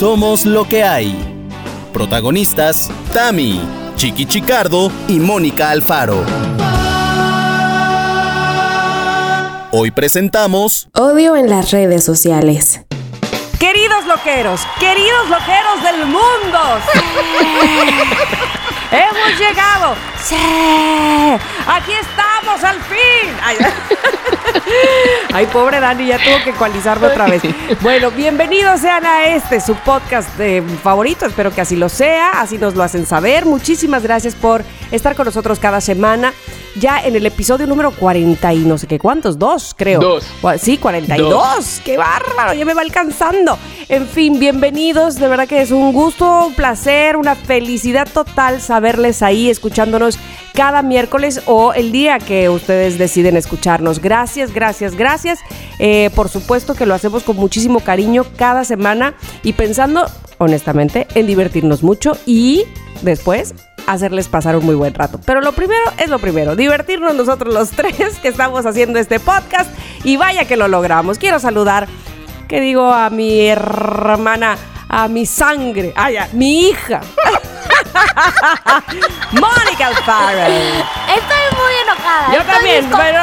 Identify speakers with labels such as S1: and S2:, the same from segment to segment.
S1: Somos lo que hay. Protagonistas, Tami, Chiqui Chicardo y Mónica Alfaro. Hoy presentamos
S2: Odio en las redes sociales.
S3: Queridos loqueros, queridos loqueros del mundo. Hemos llegado. Sí. Aquí estamos al fin. Ay, Ay, pobre Dani, ya tuvo que ecualizarme otra vez. Bueno, bienvenidos sean a este, su podcast de favorito. Espero que así lo sea, así nos lo hacen saber. Muchísimas gracias por estar con nosotros cada semana. Ya en el episodio número 40 y no sé qué cuántos, dos creo.
S4: Dos.
S3: Sí, 42. Qué bárbaro, ya me va alcanzando. En fin, bienvenidos. De verdad que es un gusto, un placer, una felicidad total saberles ahí escuchándonos cada miércoles o el día que ustedes deciden escucharnos. Gracias, gracias, gracias. Eh, por supuesto que lo hacemos con muchísimo cariño cada semana y pensando, honestamente, en divertirnos mucho y después hacerles pasar un muy buen rato. Pero lo primero es lo primero, divertirnos nosotros los tres que estamos haciendo este podcast y vaya que lo logramos. Quiero saludar, que digo, a mi hermana, a mi sangre, ay, a mi hija. Mónica Alfaro.
S5: Estoy muy enojada.
S3: Yo
S5: estoy
S3: también, pero,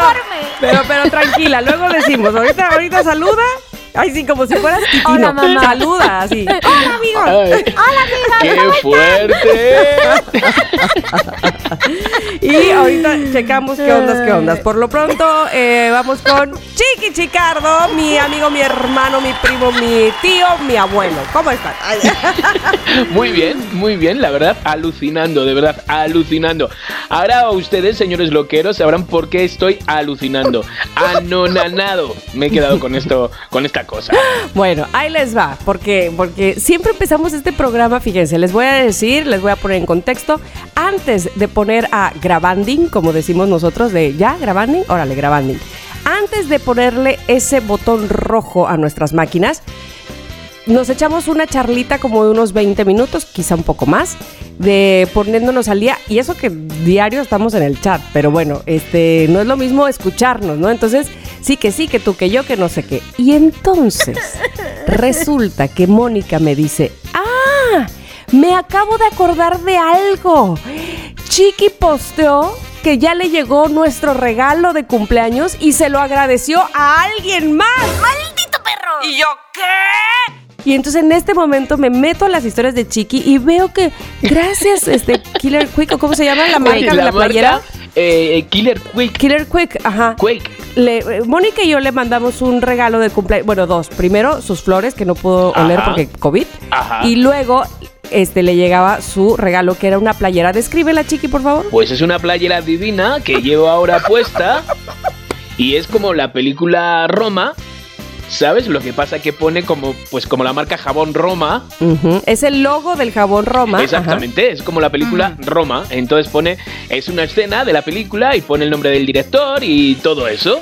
S3: pero, pero tranquila, luego decimos, ahorita, ahorita saluda. Ay, sí, como si fueras titino.
S5: Hola, mamá.
S3: Saluda, así. Hola, amigo.
S4: Ay,
S5: Hola, amiga.
S4: ¡Qué fuerte!
S3: Y ahorita checamos qué ondas, qué ondas. Por lo pronto, eh, vamos con Chiqui Chicardo, mi amigo, mi hermano, mi primo, mi tío, mi abuelo. ¿Cómo están?
S4: Muy bien, muy bien, la verdad, alucinando, de verdad, alucinando. Ahora ustedes, señores loqueros, sabrán por qué estoy alucinando. Anonanado. Me he quedado con esto, con esta cosa.
S3: Bueno, ahí les va, porque, porque siempre empezamos este programa, fíjense, les voy a decir, les voy a poner en contexto, antes de poner a grabanding, como decimos nosotros, de ya, grabanding, órale, grabanding. Antes de ponerle ese botón rojo a nuestras máquinas, nos echamos una charlita como de unos 20 minutos, quizá un poco más, de poniéndonos al día. Y eso que diario estamos en el chat, pero bueno, este no es lo mismo escucharnos, ¿no? Entonces, sí que sí, que tú, que yo, que no sé qué. Y entonces, resulta que Mónica me dice, ah, me acabo de acordar de algo. Chiqui posteó que ya le llegó nuestro regalo de cumpleaños y se lo agradeció a alguien más.
S5: ¡Maldito perro!
S3: ¿Y yo qué? Y entonces en este momento me meto a las historias de Chiqui y veo que gracias, este, Killer Quick, ¿o cómo se llama la marca de la,
S4: marca,
S3: playera?
S4: eh, Killer Quick.
S3: Killer Quick, ajá.
S4: Quake.
S3: Le- Mónica y yo le mandamos un regalo de cumpleaños, bueno, dos. Primero, sus flores, que no pudo oler porque COVID.
S4: Ajá.
S3: Y luego, este, le llegaba su regalo, que era una playera. Descríbela, Chiqui, por favor.
S4: Pues es una playera divina que llevo ahora puesta. Y es como la película Roma. ¿Sabes? Lo que pasa que pone como, pues como la marca jabón Roma.
S3: Es el logo del jabón Roma. ajá.
S4: Exactamente, es como la película Roma. Entonces pone, es una escena de la película y pone el nombre del director y todo eso.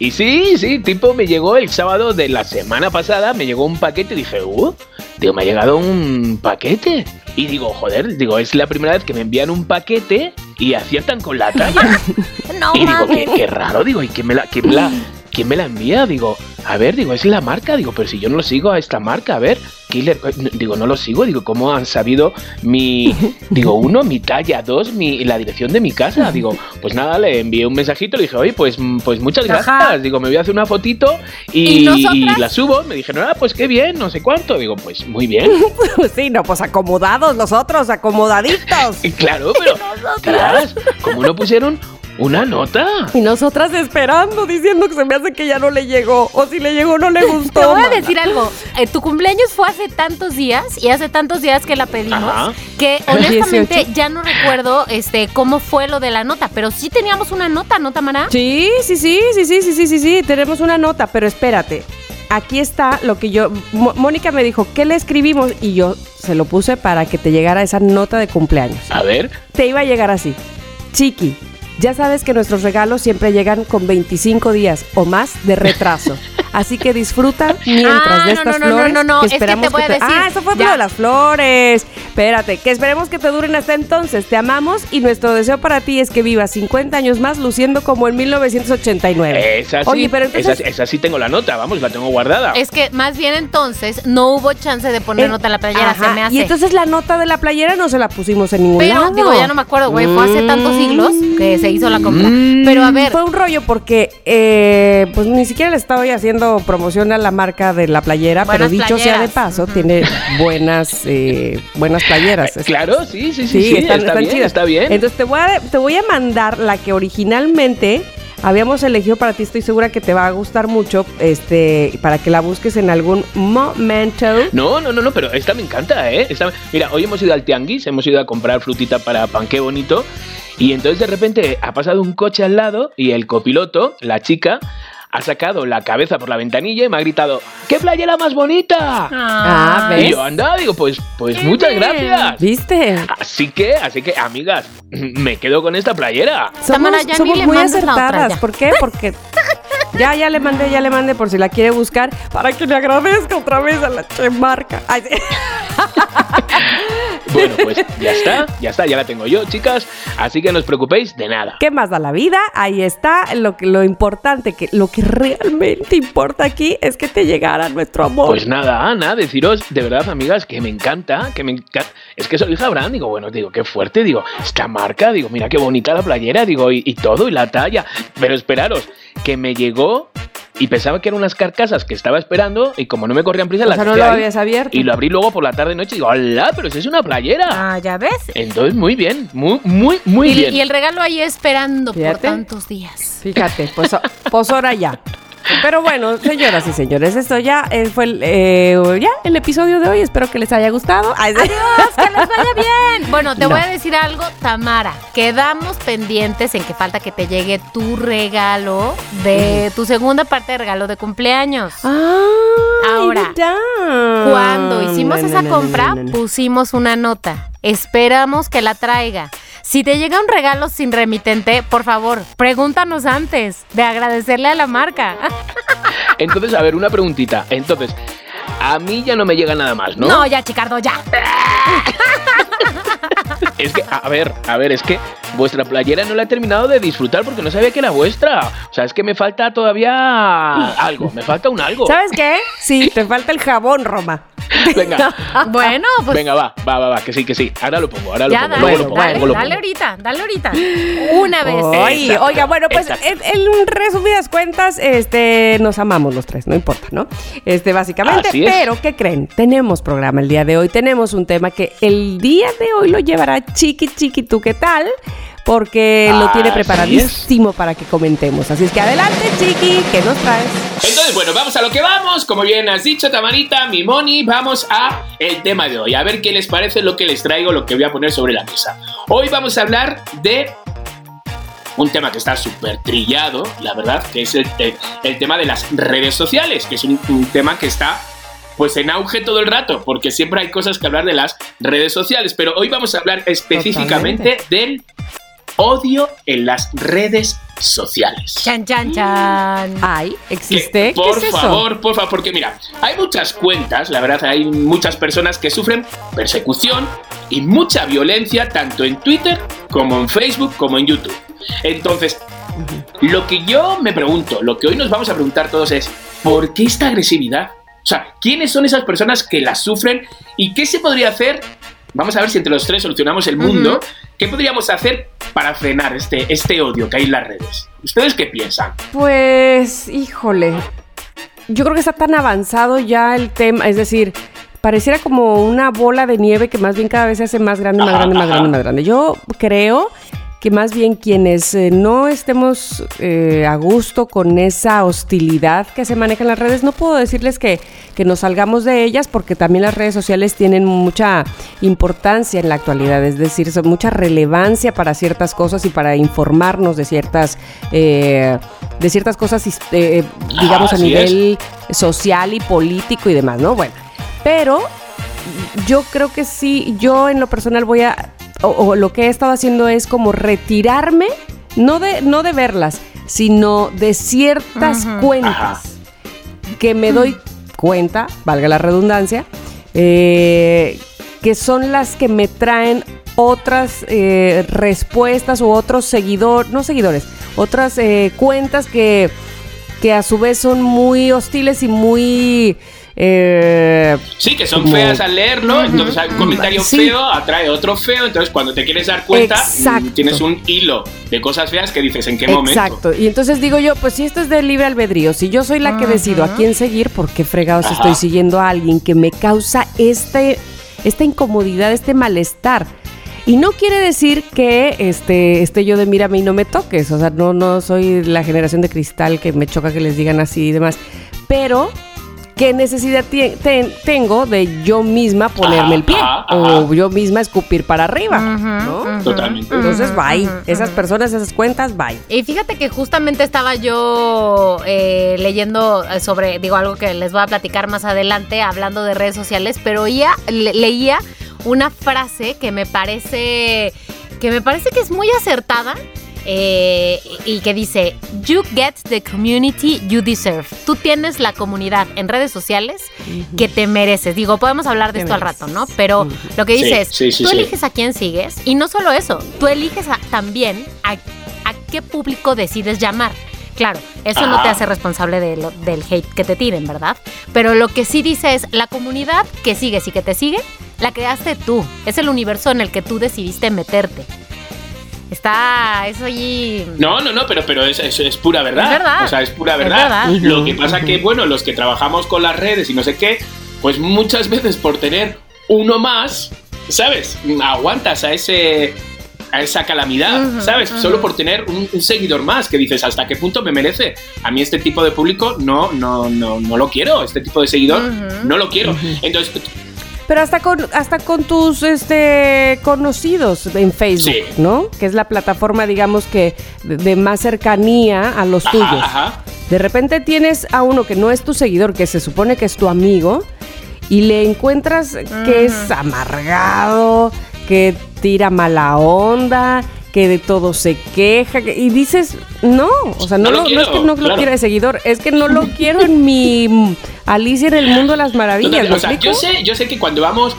S4: Y sí, sí, tipo me llegó el sábado de la semana pasada, me llegó un paquete y dije, uh, digo, me ha llegado un paquete. Y digo, joder, digo, es la primera vez que me envían un paquete y aciertan con la talla.
S5: No
S4: y digo, qué, qué raro, digo, ¿y quién me la, quién me la, quién me la envía? Digo, a ver, digo, es la marca, digo, pero si yo no lo sigo a esta marca, a ver, Killer, eh, digo, no lo sigo, digo, ¿cómo han sabido mi, digo, uno, mi talla, dos, mi, la dirección de mi casa? Digo, pues nada, le envié un mensajito, le dije, oye, pues, mm, pues muchas gracias,
S3: Ajá.
S4: digo, me voy a hacer una fotito
S5: ¿Y
S4: y,
S5: nosotras?
S4: y la subo, me dijeron, ah, pues qué bien, no sé cuánto, digo, pues muy bien.
S3: sí, no, pues acomodados los otros, acomodaditos.
S4: Claro, pero, ¿cómo no pusieron una nota?
S3: Y nosotras esperando, diciendo que se me hace que ya no le llegó. O si le llegó, no le gustó.
S5: Te voy a
S3: mana.
S5: decir algo. Eh, tu cumpleaños fue hace tantos días y hace tantos días que la pedimos
S4: Ajá.
S5: que honestamente
S3: 18.
S5: ya no recuerdo este cómo fue lo de la nota, pero sí teníamos una nota, ¿no, Tamara?
S3: Sí, sí, sí, sí, sí, sí, sí, sí, sí. Tenemos una nota, pero espérate. Aquí está lo que yo. Mo- Mónica me dijo, ¿qué le escribimos? Y yo se lo puse para que te llegara esa nota de cumpleaños.
S4: A ver,
S3: Te iba a llegar así. Chiqui, ya sabes que nuestros regalos siempre llegan con 25 días o más de retraso. Así que disfruta mientras
S5: Ah,
S3: de
S5: no,
S3: estas
S5: no, no,
S3: flores.
S5: no, no,
S3: que
S5: es que
S3: esperamos
S5: te voy a
S3: te-
S5: decir,
S3: Ah, eso fue
S5: ya.
S3: lo de las flores. Espérate, que esperemos que te duren hasta entonces. Te amamos y nuestro deseo para ti es que vivas 50 años más luciendo como en 1989.
S4: Esa sí,
S3: Oye, pero entonces...
S4: esa, esa sí tengo la nota, vamos, la tengo guardada.
S5: Es que más bien entonces no hubo chance de poner
S3: Eh,
S5: nota en la playera,
S3: ajá,
S5: se me hace.
S3: Y entonces la nota de la playera no se la pusimos en ningún
S5: Pero,
S3: lado.
S5: digo, ya no me acuerdo, güey, fue hace tantos siglos que se hizo la compra. Pero a ver,
S3: Fue un rollo porque eh, pues ni siquiera le estoy haciendo promoción a la marca de la playera, pero dicho sea de paso, tiene buenas eh, buenas playeras.
S4: Eh, claro, sí, sí, sí, sí,
S3: están,
S4: está
S3: están
S4: bien,
S3: chidas.
S4: está bien.
S3: Entonces te voy, a, te voy a mandar la que originalmente habíamos elegido para ti. Estoy segura que te va a gustar mucho, este, para que la busques en algún momento.
S4: No, no, no, no, pero esta me encanta, ¿eh? Esta- mira, hoy hemos ido al tianguis, hemos ido a comprar frutita para pan, qué bonito. Y entonces de repente ha pasado un coche al lado y el copiloto, la chica, ha sacado la cabeza por la ventanilla y me ha gritado, ¡qué playera más bonita!
S3: Ah,
S4: Y yo, anda, digo, pues, pues muchas
S5: bien.
S4: gracias.
S3: ¿Viste?
S4: Así que, así que, amigas, me quedo con esta playera.
S3: Somos, somos muy acertadas. ¿Por qué? Porque ya, ya le mandé, ya le mandé por si la quiere buscar para que le agradezca otra vez a la chemarca. Ay, sí.
S4: Bueno, pues ya está, ya está, ya la tengo yo, chicas. Así que no os preocupéis de nada.
S3: ¿Qué más da la vida? Ahí está. Lo, que, lo importante, que lo que realmente importa aquí es que te llegara nuestro amor.
S4: Pues nada, Ana, deciros de verdad, amigas, que me encanta, que me encanta. Es que soy Brand, digo, bueno, digo, qué fuerte, digo, esta marca, digo, mira qué bonita la playera, digo, y, y todo, y la talla. Pero esperaros, que me llegó y pensaba que eran unas carcasas que estaba esperando, y como no me corrían prisa,
S3: o
S4: las
S3: sea, no lo
S4: ahí,
S3: habías abierto.
S4: Y lo abrí luego por la tarde noche y digo, ¡hola! Pero si es una playera.
S5: Ah, ya ves.
S4: Entonces, muy bien, muy, muy, muy
S5: y,
S4: bien.
S5: y el regalo ahí esperando por tantos días.
S3: Fíjate, pues, pues ahora ya. Pero bueno, señoras y señores, esto ya eh, fue el, eh, ya el episodio de hoy. Espero que les haya gustado.
S5: Adiós, que les vaya bien. Bueno, te
S3: No.
S5: voy a decir algo, Tamara. Quedamos pendientes en que falta que te llegue tu regalo de tu segunda parte de regalo de cumpleaños.
S3: Ah,
S5: Ahora. Cuando hicimos
S3: No, no,
S5: esa compra, pusimos una nota. Esperamos que la traiga. Si te llega un regalo sin remitente, por favor, pregúntanos antes de agradecerle a la marca.
S4: Entonces, a ver, una preguntita. Entonces, a mí ya no me llega nada más, ¿no?
S5: No, ya, Chicardo, ya.
S4: Es que, a ver, a ver, es que vuestra playera no la he terminado de disfrutar porque no sabía que era vuestra. O sea, es que me falta todavía algo, me falta un algo.
S3: ¿Sabes qué? Sí, te falta el jabón, Roma.
S4: Venga,
S5: Bueno, pues
S4: venga, va, va, va, va, que sí, que sí. Ahora lo pongo, ahora lo
S5: ya,
S4: pongo,
S5: dale,
S4: luego lo pongo,
S5: dale,
S4: luego lo
S5: dale ahorita, dale ahorita. Una vez.
S3: Oiga, bueno, pues en, en resumidas cuentas, este, nos amamos los tres, no importa, ¿no? Este, básicamente,
S4: Así es.
S3: pero ¿qué creen? Tenemos programa el día de hoy, tenemos un tema que el día de hoy lo llevará Chiqui Chiqui, ¿tú qué tal? Porque lo tiene preparadísimo para que comentemos. Así es que adelante, Chiqui, ¿qué nos traes?
S4: Entonces, bueno, vamos a lo que vamos. Como bien has dicho, Tamarita, mi Moni, vamos a el tema de hoy. A ver qué les parece lo que les traigo, lo que voy a poner sobre la mesa. Hoy vamos a hablar de un tema que está súper trillado, la verdad, que es el, el- el tema de las redes sociales, que es un, un tema que está pues en auge todo el rato, porque siempre hay cosas que hablar de las redes sociales, pero hoy vamos a hablar específicamente del odio en las redes sociales.
S5: Chan, chan, chan.
S3: Ay,
S4: Que,
S3: ¿existe?
S4: por
S3: ¿Qué es eso?
S4: favor, por favor, porque mira, hay muchas cuentas, la verdad, hay muchas personas que sufren persecución y mucha violencia tanto en Twitter como en Facebook como en YouTube. Entonces, lo que yo me pregunto, lo que hoy nos vamos a preguntar todos es, ¿por qué esta agresividad? O sea, ¿quiénes son esas personas que la sufren y qué se podría hacer? Vamos a ver si entre los tres solucionamos el mundo. ¿Qué podríamos hacer para frenar este, este odio que hay en las redes? ¿Ustedes qué piensan?
S3: Pues, híjole, yo creo que está tan avanzado ya el tema, es decir, pareciera como una bola de nieve que más bien cada vez se hace más grande, más
S4: Ajá,
S3: grande, más
S4: ajá.
S3: grande, más grande. Yo creo que más bien quienes eh, no estemos eh, a gusto con esa hostilidad que se maneja en las redes, no puedo decirles que, que nos salgamos de ellas porque también las redes sociales tienen mucha importancia en la actualidad, es decir, son mucha relevancia para ciertas cosas y para informarnos de ciertas, eh, de ciertas cosas, eh, digamos, a nivel social y político y demás, ¿no? Bueno, pero yo creo que sí, yo en lo personal voy a, o, o lo que he estado haciendo es como retirarme, no de, no de verlas, sino de ciertas cuentas
S4: Ajá.
S3: que me doy cuenta, valga la redundancia, eh, que son las que me traen otras eh, respuestas o otros seguidores, no seguidores, otras eh, cuentas que, que a su vez son muy hostiles y muy... Eh,
S4: Sí, que son
S3: como-
S4: feas al leerlo, entonces hay un comentario
S3: Sí.
S4: feo atrae otro feo, entonces cuando te quieres dar cuenta
S3: Exacto.
S4: tienes un hilo de cosas feas que dices en qué momento.
S3: Exacto. Y entonces digo yo, pues si esto es de libre albedrío, si yo soy la que decido a quién seguir, ¿por qué fregados
S4: Ajá.
S3: estoy siguiendo a alguien que me causa este, esta incomodidad, este malestar? Y no quiere decir que este, esté yo de mírame y no me toques. O sea, no, no soy la generación de cristal que me choca que les digan así y demás. Pero, ¿qué necesidad ten- tengo de yo misma ponerme
S4: Ajá,
S3: el pie?
S4: ajá,
S3: O
S4: ajá.
S3: yo misma escupir para arriba.
S5: Ujú,
S3: ¿no?
S4: Totalmente.
S3: Entonces, bye. Esas personas, esas cuentas, bye.
S5: Y fíjate que justamente estaba yo eh, leyendo eh, sobre, digo, algo que les voy a platicar más adelante, hablando de redes sociales, pero le- leía una frase que me parece, que me parece que es muy acertada. Eh, y que dice, you get the community you deserve. Tú tienes la comunidad en redes sociales que te mereces. Digo, podemos hablar de
S3: Te
S5: esto al rato, ¿no? Pero lo que dice
S4: Sí,
S5: es,
S4: sí, sí,
S5: tú
S4: sí.
S5: eliges a quién sigues y no solo eso, tú eliges a- también a, a qué público decides llamar. Claro, eso no te hace responsable de lo- del hate que te tiren, ¿verdad? Pero lo que sí dice es, la comunidad que sigues y que te sigue, la creaste tú. Es el universo en el que tú decidiste meterte. Está eso allí...
S4: No, no, no, pero, pero es, es- es pura verdad.
S5: Es verdad.
S4: O sea, es pura
S5: Es
S4: verdad.
S5: verdad.
S4: Lo que pasa que, bueno, los que trabajamos con las redes y no sé qué, pues muchas veces por tener uno más, ¿sabes? Aguantas a ese a esa calamidad, ¿sabes? Solo por tener un, un seguidor más que dices, ¿hasta qué punto me merece? A mí este tipo de público no, no, no, no lo quiero, este tipo de seguidor no lo quiero. Entonces,
S3: Pero hasta con, hasta con tus este, conocidos en Facebook,
S4: Sí.
S3: ¿no? Que es la plataforma, digamos, que de, de más cercanía a los
S4: ajá,
S3: tuyos.
S4: ajá.
S3: De repente tienes a uno que no es tu seguidor, que se supone que es tu amigo, y le encuentras que es amargado, que tira mala onda, que de todo se queja, que- y dices, no, o sea, no,
S4: No lo
S3: lo, no es que no lo quiera de seguidor, es que no lo quiero en mi Alicia en el mundo de las maravillas.
S4: Total,
S3: ¿me
S4: o sea, yo sé, yo sé que cuando vamos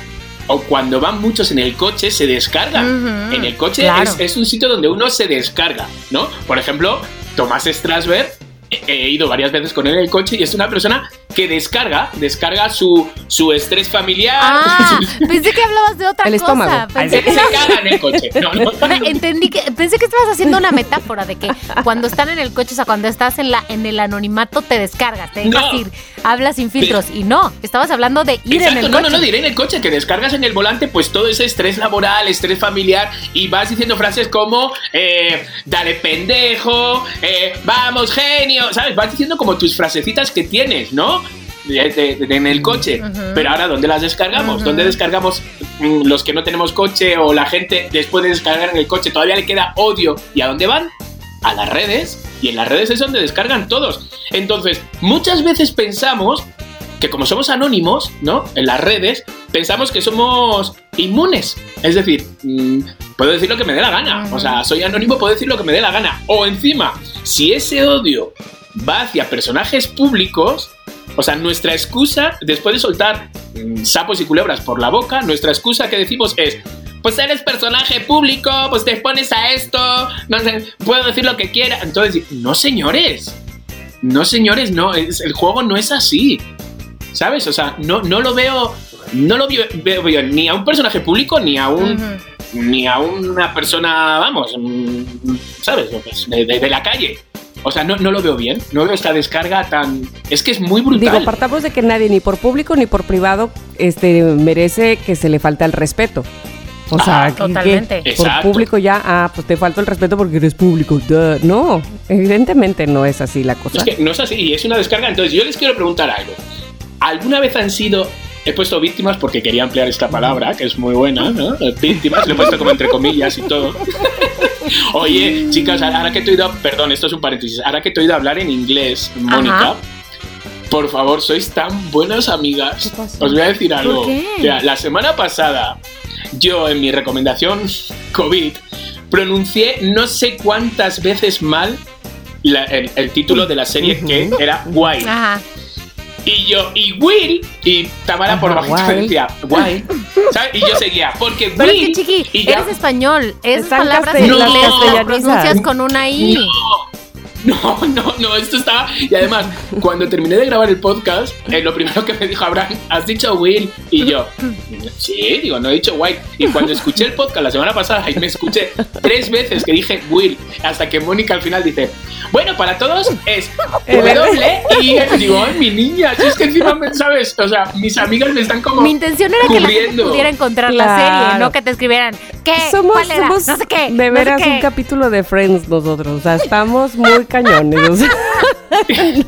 S4: o cuando van muchos en el coche se descargan.
S5: Ujú,
S4: en el coche
S5: claro.
S4: es, es un sitio donde uno se descarga, ¿no? Por ejemplo, Tomás Strasberg, he, ido varias veces con él en el coche y es una persona que descarga, descarga su, su estrés familiar.
S5: Ah, pensé que hablabas de otra
S3: El
S5: cosa.
S3: estómago.
S5: Pensé que
S4: se caga en el coche. No, no.
S5: Entendí que pensé que estabas haciendo una metáfora de que cuando están en el coche, o sea, cuando estás en la en el anonimato te descargas, te dejas
S4: No.
S5: ir, hablas sin filtros y no, estabas hablando de ir
S4: Exacto,
S5: en el
S4: no,
S5: coche.
S4: no, no, diré en el coche, que descargas en el volante pues todo ese estrés laboral, estrés familiar y vas diciendo frases como, eh, dale pendejo, eh, vamos genio, ¿sabes? Vas diciendo como tus frasecitas que tienes, ¿no? De- de- de- en el coche. Pero ahora, ¿dónde las descargamos? ¿Dónde descargamos mm, los que no tenemos coche o la gente después de descargar en el coche todavía le queda odio? ¿Y a dónde van? A las redes. Y en las redes es donde descargan todos. Entonces, muchas veces pensamos que como somos anónimos, ¿no? En las redes, pensamos que somos inmunes. Es decir, mm, puedo decir lo que me dé la gana. O sea, soy anónimo, puedo decir lo que me dé la gana. O encima, si ese odio va hacia personajes públicos, o sea, nuestra excusa, después de soltar mm, sapos y culebras por la boca, nuestra excusa que decimos es, pues eres personaje público, pues te pones a esto, no sé, puedo decir lo que quiera. Entonces, no señores, no señores, no, es- el juego no es así. ¿Sabes? O sea, no, no lo veo, no lo veo, ni a un personaje público ni a un, ni a una persona, vamos, mm, ¿sabes? De, de- de la calle. O sea, no, no lo veo bien. No veo esta descarga tan. Es que es muy brutal.
S3: Digo, partamos de que nadie, ni por público ni por privado, este, merece que se le falte el respeto. O sea,
S4: Ah,
S3: que-
S5: totalmente.
S3: que por público ya, ah, pues te falta el respeto porque eres público. duh. No, evidentemente no es así la cosa.
S4: Es que no es así, y es una descarga. Entonces, yo les quiero preguntar algo. ¿Alguna vez han sido.? He puesto víctimas porque quería emplear esta palabra, que es muy buena, ¿no? Víctimas, lo he puesto como entre comillas y todo. Oye, chicas, ahora que te he oído. Perdón, esto es un paréntesis. Ahora que te he oído hablar en inglés, Mónica. Por favor, sois tan buenas amigas.
S3: ¿Qué pasó?
S4: Os voy a decir algo.
S5: qué?
S4: Mira, la semana pasada, yo en mi recomendación COVID pronuncié no sé cuántas veces mal la- el, el título de la serie que era Wild.
S5: Ajá.
S4: Y yo, y Will, y Tamara por bajito decía, guay. ¿Sabes? Y yo seguía, porque
S5: Pero es
S4: Will.
S5: que, chiqui,
S4: y ya-
S5: eres español. Esas palabras en
S4: las
S5: inglés las
S3: castellanizas.
S5: pronuncias con una I.
S4: No, no, no, esto estaba. Y además, cuando terminé de grabar el podcast, eh, lo primero que me dijo Abraham, ¿has dicho Will? Y yo, sí, digo, no he dicho White. Y cuando escuché el podcast la semana pasada y me escuché tres veces que dije Will, hasta que Mónica al final dice, bueno, para todos es W y digo, ay, mi niña, si es que encima me sabes, o sea, mis amigas me están como.
S5: Mi intención era que la gente
S4: cubriendo.
S5: pudiera encontrar la
S3: Claro.
S5: serie, no que te escribieran. ¿Qué?
S3: Somos,
S5: ¿Cuál era?
S3: somos
S5: no sé qué.
S3: de
S5: no sé
S3: veras
S5: qué.
S3: un capítulo de Friends nosotros. O sea, estamos muy cañones. o sea.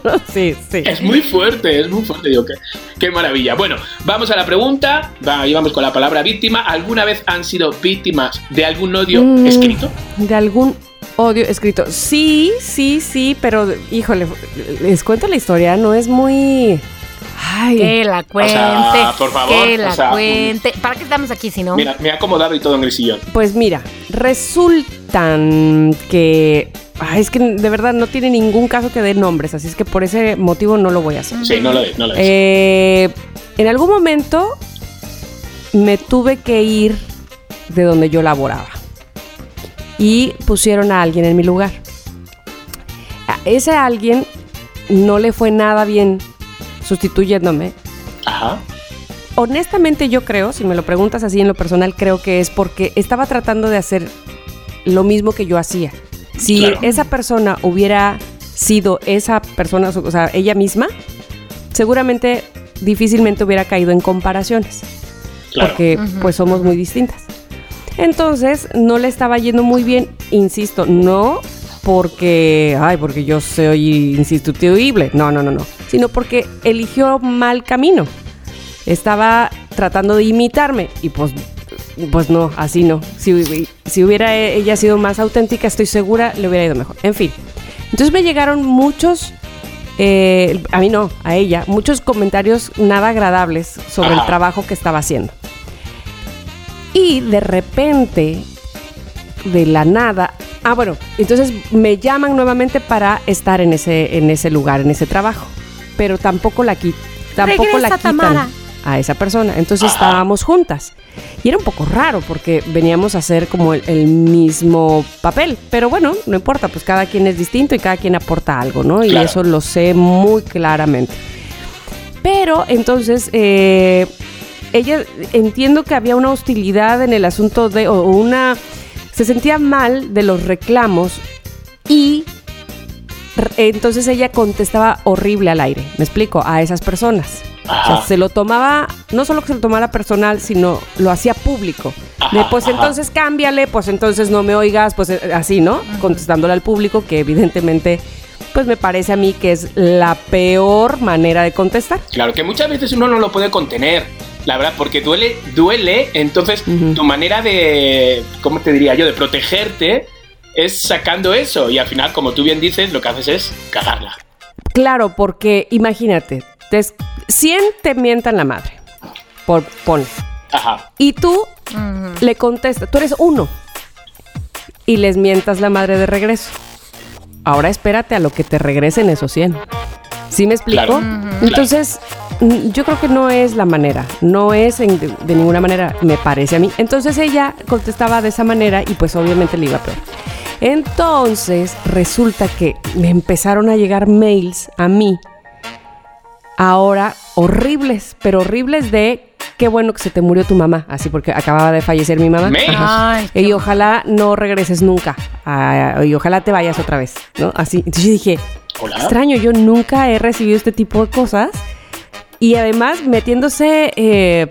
S3: No, sí, sí.
S4: Es muy fuerte, es muy fuerte, digo, qué, qué maravilla. Bueno, vamos a la pregunta, y vamos con la palabra víctima. ¿Alguna vez han sido víctimas de algún odio
S3: Mm.
S4: escrito?
S3: De algún odio escrito. Sí, sí, sí, pero híjole, les cuento la historia, no es muy. Ay.
S5: Que la cuente.
S4: sea, por favor,
S5: que
S4: o
S5: la
S4: sea,
S5: cuente. ¿Para qué estamos aquí si no?
S4: Mira, me he acomodado y todo en el sillón.
S3: Pues mira, resultan que. Ay, es que de verdad no tiene ningún caso que dé nombres, así es que por ese motivo no lo voy a hacer.
S4: Sí, no lo es, no lo es.
S3: Eh, en algún momento me tuve que ir de donde yo laboraba y pusieron a alguien en mi lugar. A ese alguien no le fue nada bien sustituyéndome.
S4: Ajá.
S3: Honestamente yo creo, si me lo preguntas así en lo personal, creo que es porque estaba tratando de hacer lo mismo que yo hacía. Si
S4: Claro.
S3: esa persona hubiera sido esa persona, o sea, ella misma, seguramente difícilmente hubiera caído en comparaciones,
S4: Claro.
S3: porque pues somos muy distintas. Entonces, no le estaba yendo muy bien, insisto, no porque, ay, porque yo soy insustituible, no, no, no, no, sino porque eligió mal camino. Estaba tratando de imitarme y pues pues no, así no. Si, si hubiera ella sido más auténtica, estoy segura, le hubiera ido mejor. En fin. Entonces me llegaron muchos, eh, a mí no, a ella, muchos comentarios nada agradables sobre el trabajo que estaba haciendo. Y de repente, de la nada, ah bueno, entonces me llaman nuevamente para estar en ese, en ese lugar, en ese trabajo. Pero tampoco la, qui- tampoco la
S5: Regresa,
S3: quitan
S5: Tamara.
S3: a esa persona. Entonces
S4: Ajá.
S3: estábamos juntas. Y era un poco raro porque veníamos a hacer como el, el mismo papel. Pero bueno, no importa, pues cada quien es distinto y cada quien aporta algo, ¿no? Y
S4: Claro.
S3: eso lo sé muy claramente. Pero entonces, eh, ella entiendo que había una hostilidad en el asunto de, o una, se sentía mal de los reclamos y entonces ella contestaba horrible al aire, me explico, a esas personas. O sea,
S4: Ajá.
S3: se lo tomaba, no solo que se lo tomara personal, sino lo hacía público. De
S4: Ajá,
S3: pues
S4: ajá.
S3: entonces cámbiale, pues entonces no me oigas, pues eh, así, ¿no? Contestándole al público, que evidentemente, pues me parece a mí que es la peor manera de contestar.
S4: Claro, que muchas veces uno no lo puede contener, la verdad, porque duele, duele, entonces tu manera de, ¿cómo te diría yo?, de protegerte es sacando eso y al final, como tú bien dices, lo que haces es cagarla.
S3: Claro, porque imagínate, te, es- 100 te mientan la madre, por pon.
S4: Ajá.
S3: Y tú le contestas, tú eres uno, y les mientas la madre de regreso. Ahora espérate a lo que te regresen esos 100. ¿Sí me explico?
S4: Claro.
S3: Entonces, yo creo que no es la manera, no es en- de, de ninguna manera, me parece a mí. Entonces ella contestaba de esa manera y pues obviamente le iba peor. Entonces resulta que me empezaron a llegar mails a mí ahora horribles, pero horribles de qué bueno que se te murió tu mamá, así porque acababa de fallecer mi mamá.
S5: Ay,
S3: y ojalá no regreses nunca, y ojalá te vayas otra vez, ¿no? Así. Entonces yo dije,
S4: Hola.
S3: extraño, yo nunca he recibido este tipo de cosas y además metiéndose eh,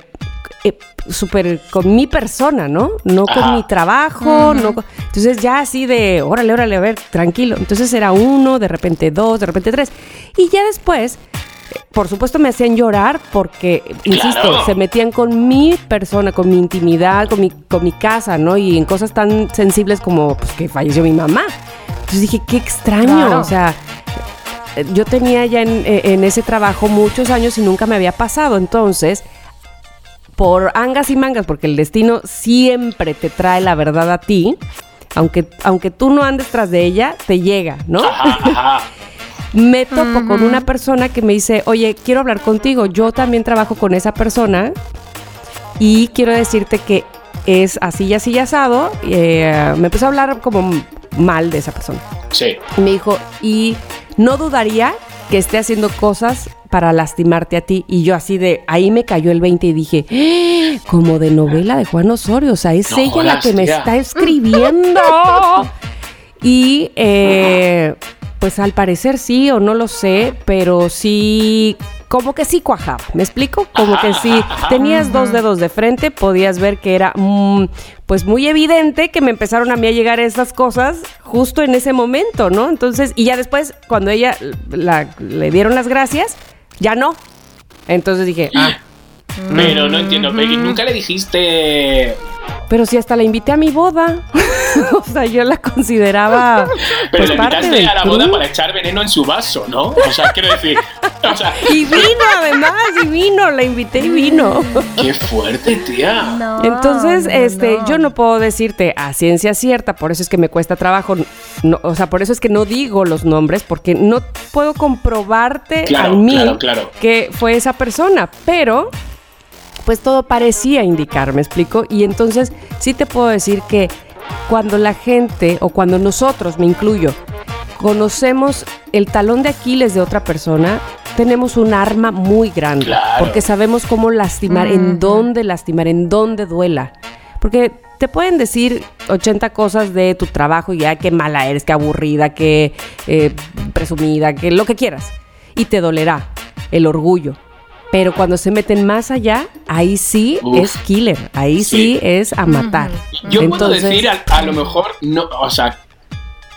S3: eh, súper con mi persona, ¿no? No con
S4: Ajá.
S3: mi trabajo, no con- entonces ya así de, órale, órale, a ver, tranquilo. Entonces era uno, de repente dos, de repente tres. Y ya después, por supuesto me hacían llorar porque, insisto,
S4: Claro.
S3: se metían con mi persona, con mi intimidad, con mi, con mi casa, ¿no? Y en cosas tan sensibles como pues, que falleció mi mamá. Entonces dije, qué extraño,
S5: Claro.
S3: o sea, yo tenía ya en, en ese trabajo muchos años y nunca me había pasado. Entonces, por angas y mangas, porque el destino siempre te trae la verdad a ti, aunque, aunque tú no andes tras de ella, te llega, ¿no?
S4: Ajá, ajá.
S3: me topo con una persona que me dice, oye, quiero hablar contigo. Yo también trabajo con esa persona y quiero decirte que es así y así y asado. Eh, me empezó a hablar como mal de esa persona.
S4: Sí.
S3: Y me dijo, y no dudaría que esté haciendo cosas para lastimarte a ti. Y yo así de, ahí me cayó el 20 y dije, "¡Ah! como de novela de Juan Osorio, o sea, es
S4: No
S3: ella la que me está escribiendo. y eh, pues al parecer sí o no lo sé, pero sí, como que sí cuajaba, ¿me explico? Como que sí, tenías dos dedos de frente, podías ver que era mm, pues muy evidente que me empezaron a mí a llegar esas cosas justo en ese momento, ¿no? Entonces, y ya después, cuando ella la- le dieron las gracias, ya no. Entonces dije, ah,
S4: Pero no entiendo, Peggy, nunca le dijiste.
S3: pero si hasta la invité a mi boda. o sea, yo la consideraba
S4: Pero
S3: pues parte
S4: invitaste
S3: del
S4: a la boda para echar veneno en su vaso, ¿no? O sea, quiero decir. O sea,
S3: Y vino además, y vino, la invité y vino.
S4: qué fuerte, tía.
S5: No,
S3: Entonces,
S5: no,
S3: este,
S5: no.
S3: yo no puedo decirte a ciencia cierta, por eso es que me cuesta trabajo, no, o sea, por eso es que no digo los nombres, porque no puedo comprobarte
S4: Claro,
S3: a mí
S4: claro, claro.
S3: que fue esa persona, pero pues todo parecía indicar, ¿me explico? Y entonces sí te puedo decir que cuando la gente, o cuando nosotros, me incluyo, conocemos el talón de Aquiles de otra persona, tenemos un arma muy grande,
S4: Claro.
S3: porque sabemos cómo lastimar, en dónde lastimar, en dónde duela. Porque te pueden decir 80 cosas de tu trabajo y ya qué mala eres, qué aburrida, qué eh, presumida, que lo que quieras. Y te dolerá el orgullo. Pero cuando se meten más allá, ahí sí
S4: Uf.
S3: es killer, ahí sí,
S4: Sí.
S3: es a matar.
S4: Yo puedo decir, a, a lo mejor, no, o sea,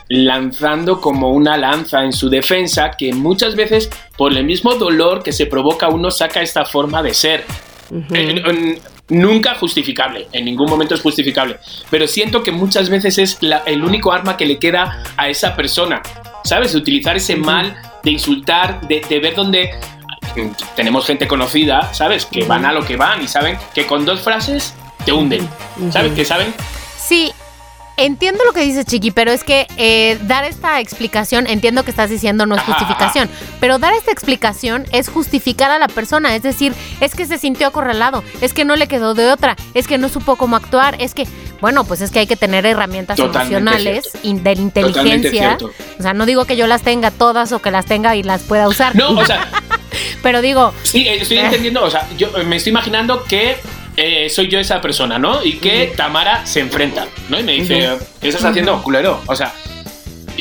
S4: lanzando como una lanza en su defensa, que muchas veces, por el mismo dolor que se provoca, uno saca esta forma de ser. Eh, eh, nunca justificable, en ningún momento es justificable, pero siento que muchas veces es la- el único arma que le queda a esa persona, ¿sabes? Utilizar ese mal, de insultar, de, de ver dónde tenemos gente conocida, ¿sabes? Que van a lo que van y saben que con dos frases te hunden, ¿sabes? Que saben
S5: Sí, entiendo lo que dices, Chiqui, pero es que eh, dar esta explicación, entiendo que estás diciendo no es justificación, pero dar esta explicación es justificar a la persona, es decir, es que se sintió acorralado, es que no le quedó de otra, es que no supo cómo actuar, es que, bueno, pues es que hay que tener herramientas
S4: Totalmente
S5: emocionales y de inteligencia. O sea, no digo que yo las tenga todas o que las tenga y las pueda usar,
S4: No, o sea,
S5: pero digo,
S4: sí, eh, estoy entendiendo, o sea, yo eh, me estoy imaginando que eh, soy yo esa persona, ¿no? Y que Tamara se enfrenta, ¿no? Y me dice, ¿qué estás haciendo, culero? O sea,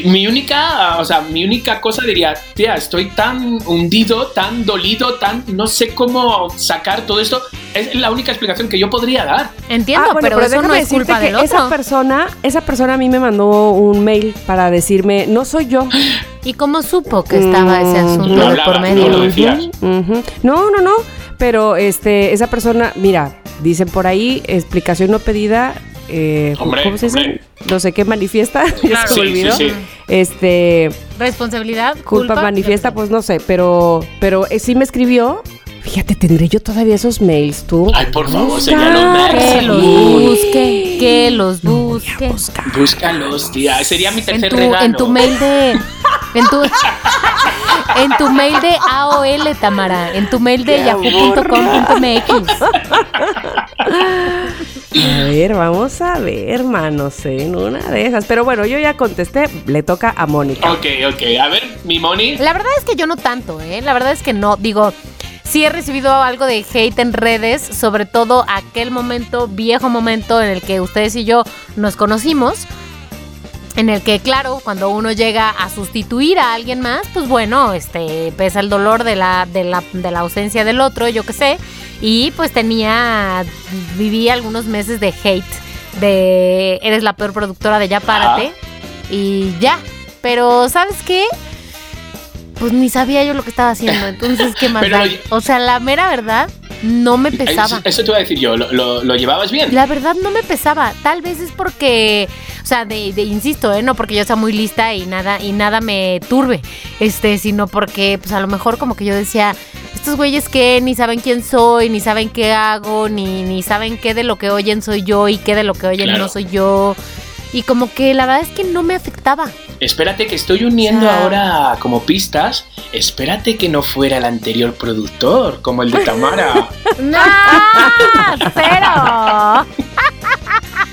S4: mi única, o sea, mi única cosa diría, tía, estoy tan hundido, tan dolido, tan, no sé cómo sacar todo esto. Es la única explicación que yo podría dar.
S5: entiendo,
S3: Ah, bueno,
S5: pero, eso no es culpa
S3: que
S5: del
S3: esa persona, esa persona a mí me mandó un mail para decirme, no soy yo.
S5: ¿Y cómo supo que estaba ese
S3: Mm,
S5: asunto
S4: no
S5: de por
S4: no
S5: medio?
S4: lo decías.
S3: Ujú. No, no, no. Pero este, esa persona, mira, dicen por ahí, explicación no pedida. eh,
S4: Hombre,
S3: ¿Cómo se dice?
S4: hombre.
S3: No sé qué manifiesta. ya
S5: Claro.
S3: se
S4: Sí,
S3: olvidó.
S4: sí.
S3: Este,
S5: Responsabilidad,
S3: culpa, manifiesta, pues no sé, pero, pero eh, sí me escribió. Fíjate, tendré yo todavía esos mails, tú.
S4: Ay, por favor,
S3: Busca.
S4: señalo
S5: Que los busque, que los busque.
S4: Búscalos, tía. Sería mi
S5: En
S4: tercer
S5: tu,
S4: regalo.
S5: en tu mail de. En tu, en tu mail de AOL, Tamara. En tu mail de yahoo.com.mx.
S3: A ver, vamos a ver, hermanos, en una de esas. Pero bueno, yo ya contesté, le toca a Mónica.
S4: Ok, ok. A ver, mi Moni.
S5: La verdad es que yo no tanto, ¿eh? La verdad es que no. Digo, sí he recibido algo de hate en redes, sobre todo aquel momento, viejo momento en el que ustedes y yo nos conocimos. En el que, claro, cuando uno llega a sustituir a alguien más, pues bueno, este, pesa el dolor de la, de la, de la ausencia del otro, yo qué sé. Y pues tenía, viví algunos meses de hate, de eres la peor productora de Ya Párate. Y ya. Pero, ¿sabes qué? Pues ni sabía yo lo que estaba haciendo. Entonces, ¿qué más
S4: Pero
S5: da?
S4: lo-
S5: O sea, la mera verdad, no me pesaba.
S4: Eso, eso te iba a decir yo. ¿Lo, lo, lo llevabas bien?
S5: La verdad no me pesaba. Tal vez es porque, o sea, de, de- insisto, ¿eh? no porque yo sea muy lista y nada y nada me turbe, este, sino porque, pues a lo mejor como que yo decía, estos güeyes que ni saben quién soy, ni saben qué hago, ni, ni saben qué de lo que oyen soy yo y qué de lo que oyen
S4: Claro.
S5: no soy yo. Y como que la verdad es que no me afectaba.
S4: Espérate que estoy uniendo
S5: O sea-
S4: ahora como pistas. Espérate que no fuera el anterior productor, como el de Tamara.
S5: ¡No! ¡Cero!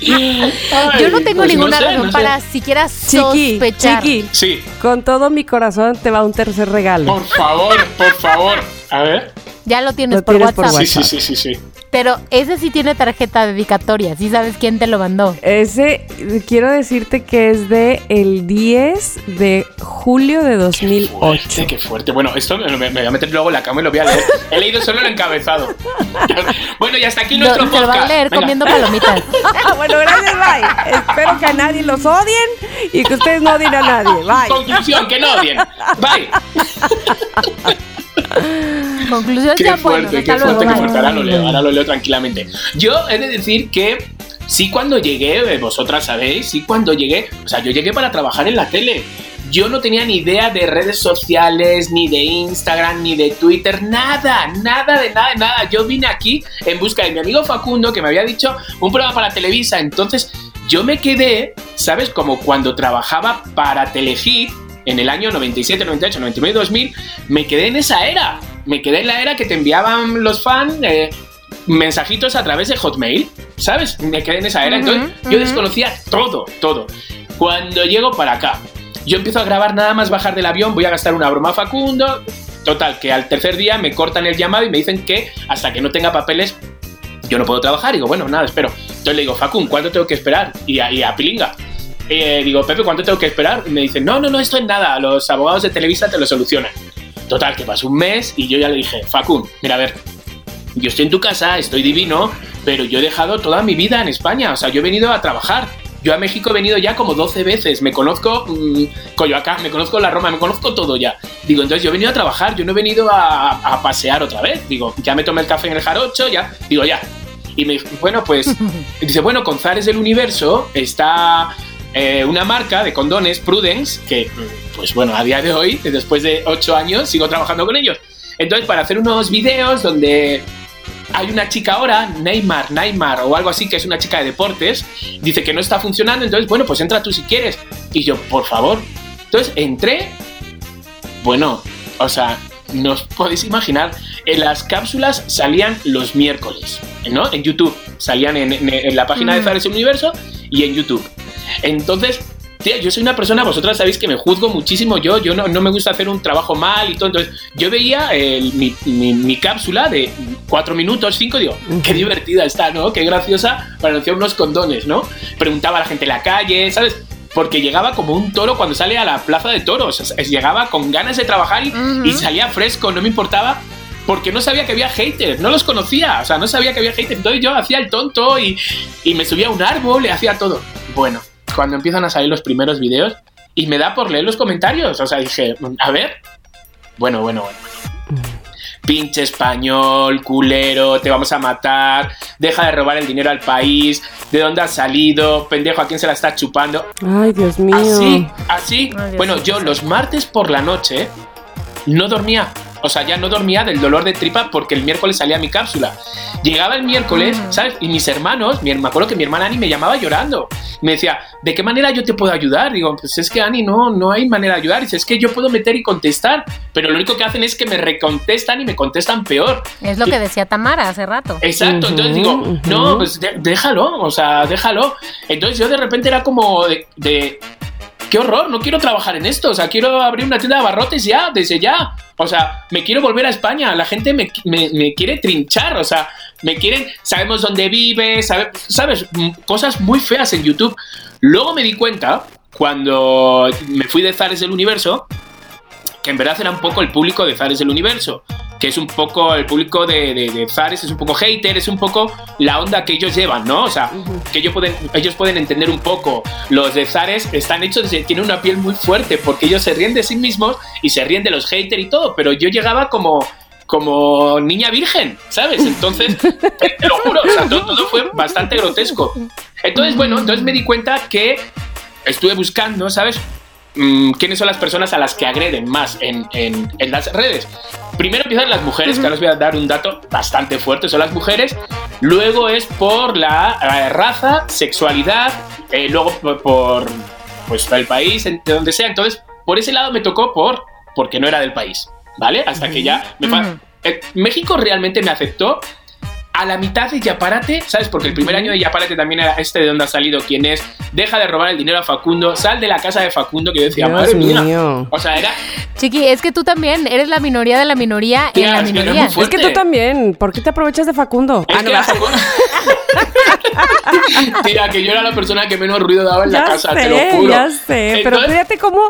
S5: Yo no tengo
S4: pues
S5: ninguna
S4: sé,
S5: razón
S4: no sé.
S5: para siquiera
S3: Chiqui,
S5: sospechar.
S3: chiqui,
S4: Sí,
S3: con todo mi corazón te va un tercer regalo.
S4: por favor, por favor. A ver.
S5: Ya lo tienes,
S3: Lo
S5: por,
S3: tienes por
S5: WhatsApp.
S4: Sí, sí, sí, sí, sí.
S5: Pero ese sí tiene tarjeta dedicatoria. ¿Sí sabes quién te lo mandó?
S3: Ese, quiero decirte que es de el 10 de julio de 2008.
S4: Fuerte, qué fuerte. Bueno, esto me, voy a meter luego en la cama y lo voy a leer. He leído solo el encabezado. bueno, y hasta aquí nuestro
S5: te lo va a
S4: podcast.
S5: leer
S4: Venga.
S5: comiendo palomitas.
S3: bueno, gracias, bye. Espero que a nadie los odien y que ustedes no odien a nadie. Bye.
S4: Conclusión, que no odien. Bye.
S5: Conclusión
S4: Qué
S5: bueno.
S4: fuerte, qué
S5: Hasta luego.
S4: fuerte, qué
S5: bye.
S4: fuerte. Ahora lo leo, ahora lo leo tranquilamente. Yo he de decir que sí cuando llegué, eh, vosotras sabéis, sí cuando llegué, o sea, yo llegué para trabajar en la tele. Yo no tenía ni idea de redes sociales, ni de Instagram, ni de Twitter, nada, nada de nada, de nada. Yo vine aquí en busca de mi amigo Facundo, que me había dicho un programa para Televisa. Entonces, yo me quedé, ¿sabes? Como cuando trabajaba para Telehit en el año 97, 98, 99, 2000, me quedé en esa era. Me quedé en la era que te enviaban los fans eh, mensajitos a través de Hotmail, ¿sabes? Me quedé en esa era. Entonces, yo desconocía todo, todo. Cuando llego para acá, yo empiezo a grabar nada más bajar del avión, voy a gastar una broma a Facundo. Total, que al tercer día me cortan el llamado y me dicen que hasta que no tenga papeles yo no puedo trabajar. digo, bueno, nada, espero. Entonces le digo, Facun, ¿cuánto tengo que esperar? Y a, y a Pilinga. Eh, digo, Pepe, ¿cuánto tengo que esperar? Y me dicen, no, no, no, esto es nada, los abogados de Televisa te lo solucionan. Total, que pasó un mes y yo ya le dije, Facun, mira, a ver, yo estoy en tu casa, estoy divino, pero yo he dejado toda mi vida en España, o sea, yo he venido a trabajar. Yo a México he venido ya como 12 veces, me conozco mmm, Coyoacán, me conozco la Roma, me conozco todo ya. Digo, entonces yo he venido a trabajar, yo no he venido a, a pasear otra vez. Digo, ya me tomé el café en el jarocho, ya, digo, ya. Y me dijo, bueno, pues, dice, bueno, con Zares del Universo está eh, una marca de condones, Prudence, que, pues bueno, a día de hoy, después de 8 años, sigo trabajando con ellos. Entonces, para hacer unos videos donde hay una chica ahora, Neymar, Neymar o algo así, que es una chica de deportes, dice que no está funcionando, entonces, bueno, pues entra tú si quieres. Y yo, por favor. Entonces entré, bueno, o sea, no os podéis imaginar, en las cápsulas salían los miércoles, ¿no? En YouTube, salían en, en- en la página de
S5: Mm.
S4: Zares Universo y en YouTube. Entonces, tía, yo soy una persona, vosotras sabéis que me juzgo muchísimo yo, yo no, no me gusta hacer un trabajo mal y todo, entonces yo veía el- mi, mi- mi cápsula de cuatro minutos, cinco, digo, qué divertida está, ¿no? Qué graciosa para anunciar unos condones, ¿no? Preguntaba a la gente en la calle, ¿sabes? Porque llegaba como un toro cuando sale a la plaza de toros, o sea, llegaba con ganas de trabajar y, y salía fresco, no me importaba porque no sabía que había haters, no los conocía, o sea, no sabía que había haters. Entonces yo hacía el tonto y, y me subía a un árbol, le hacía todo. Bueno, cuando empiezan a salir los primeros videos y me da por leer los comentarios, o sea, dije, a ver, bueno, bueno, bueno. Pinche español, culero, te vamos a matar, deja de robar el dinero al país, de dónde has salido, pendejo, a quién se la está chupando.
S3: Ay, Dios mío.
S4: Así, así.
S5: Ay, Dios
S4: bueno, yo los martes por la noche no dormía. O sea, ya no dormía del dolor de tripa porque el miércoles salía mi cápsula. Llegaba el miércoles,
S5: Mm.
S4: ¿sabes? Y mis hermanos, mi, me acuerdo que mi hermana Ani me llamaba llorando. Me decía, ¿de qué manera yo te puedo ayudar? Digo, pues es que Ani, no, no hay manera de ayudar. Dice, es que yo puedo meter y contestar, pero lo único que hacen es que me recontestan y me contestan peor.
S5: Es lo que decía Tamara hace rato.
S4: Exacto, entonces
S3: Ujú,
S4: digo,
S3: ujú.
S4: no, pues de- déjalo, o sea, déjalo. Entonces yo de repente era como de, de, qué horror, no quiero trabajar en esto, o sea, quiero abrir una tienda de abarrotes ya, desde ya. O sea, me quiero volver a España, la gente me, quiere trinchar, o sea, me quieren, sabemos dónde vive, sabe- sabes, Mm, cosas muy feas en YouTube. Luego me di cuenta, cuando me fui de Zares del Universo, que en verdad era un poco el público de Zares del Universo, que es un poco el público de, de, de Zares, es un poco hater, es un poco la onda que ellos llevan, ¿no? O sea, que ellos pueden, ellos pueden entender un poco. Los de Zares están hechos, de- tienen una piel muy fuerte, porque ellos se ríen de sí mismos y se ríen de los haters y todo, pero yo llegaba como como niña virgen, ¿sabes? Entonces, te, te lo juro, o sea, todo, todo fue bastante grotesco. Entonces, bueno, entonces me di cuenta que estuve buscando, ¿sabes? Mm, quiénes son las personas a las que agreden más en, en- en las redes. Primero empiezan las mujeres, que ahora os voy a dar un dato bastante fuerte, son las mujeres, luego es por la, la raza, sexualidad, eh, luego por, por, pues, el país, en- de donde sea. Entonces, por ese lado me tocó por porque no era del país, ¿vale? Hasta que ya me eh, México realmente me aceptó a la mitad de Yaparate, ¿sabes? Porque el primer año de Yaparate también era este de donde ha salido quien es, deja de robar el dinero a Facundo, sal de la casa de Facundo, que yo decía,
S3: Dios
S4: madre mía.
S3: mío.
S4: O sea, era.
S5: Chiqui, es que tú también eres la minoría de la minoría
S4: Tía,
S5: en la
S4: es que no es
S5: minoría.
S3: Es que tú también. ¿Por qué te aprovechas de Facundo?
S4: Es
S3: Ah, no,
S4: que
S3: va.
S4: a Facundo- Tía, que yo era la persona que menos ruido daba en la casa,
S3: sé,
S4: te lo juro.
S3: ya sé. Pero fíjate cómo,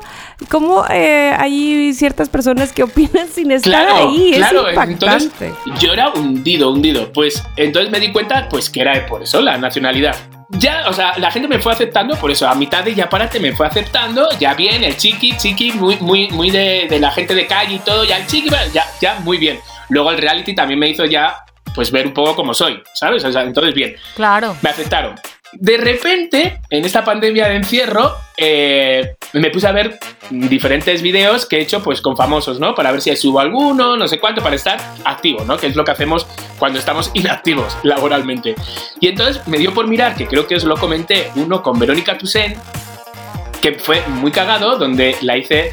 S3: cómo eh, hay ciertas personas que opinan sin estar
S4: Claro,
S3: ahí.
S4: claro,
S3: es impactante.
S4: entonces yo era hundido, hundido. Pues entonces me di cuenta, pues que era por eso la nacionalidad. Ya, o sea, la gente me fue aceptando, por eso a mitad de Yaparate me fue aceptando, ya bien, el chiqui, chiqui, muy, muy, muy de, de la gente de calle y todo, ya el chiqui, ya, ya, muy bien. Luego el reality también me hizo ya, pues ver un poco cómo soy, ¿sabes? O sea, entonces bien
S5: Claro.
S4: me aceptaron. De repente, en esta pandemia de encierro, eh, me puse a ver diferentes videos que he hecho pues con famosos, ¿no? Para ver si subo alguno, no sé cuánto, para estar activo, ¿no? Que es lo que hacemos cuando estamos inactivos laboralmente. Y entonces me dio por mirar, que creo que os lo comenté, uno con Verónica Toussaint, que fue muy cagado, donde la hice...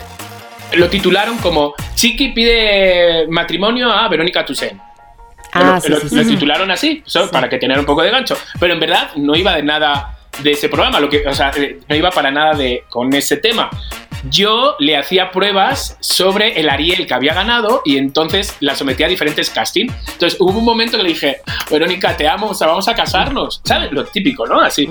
S4: Lo titularon como Chiqui pide matrimonio a Verónica Toussaint.
S3: Ah,
S4: lo,
S3: sí,
S4: lo-
S3: sí,
S4: lo
S3: sí.
S4: titularon así, para que tener un poco de gancho. Pero en verdad no iba de nada de ese programa, lo que, o sea, eh, no iba para nada de, con ese tema. Yo le hacía pruebas sobre el Ariel que había ganado y entonces la sometía a diferentes castings. Entonces hubo un momento que le dije, Verónica, te amo, o sea, vamos a casarnos. ¿Sabes? Lo típico, ¿no? Así.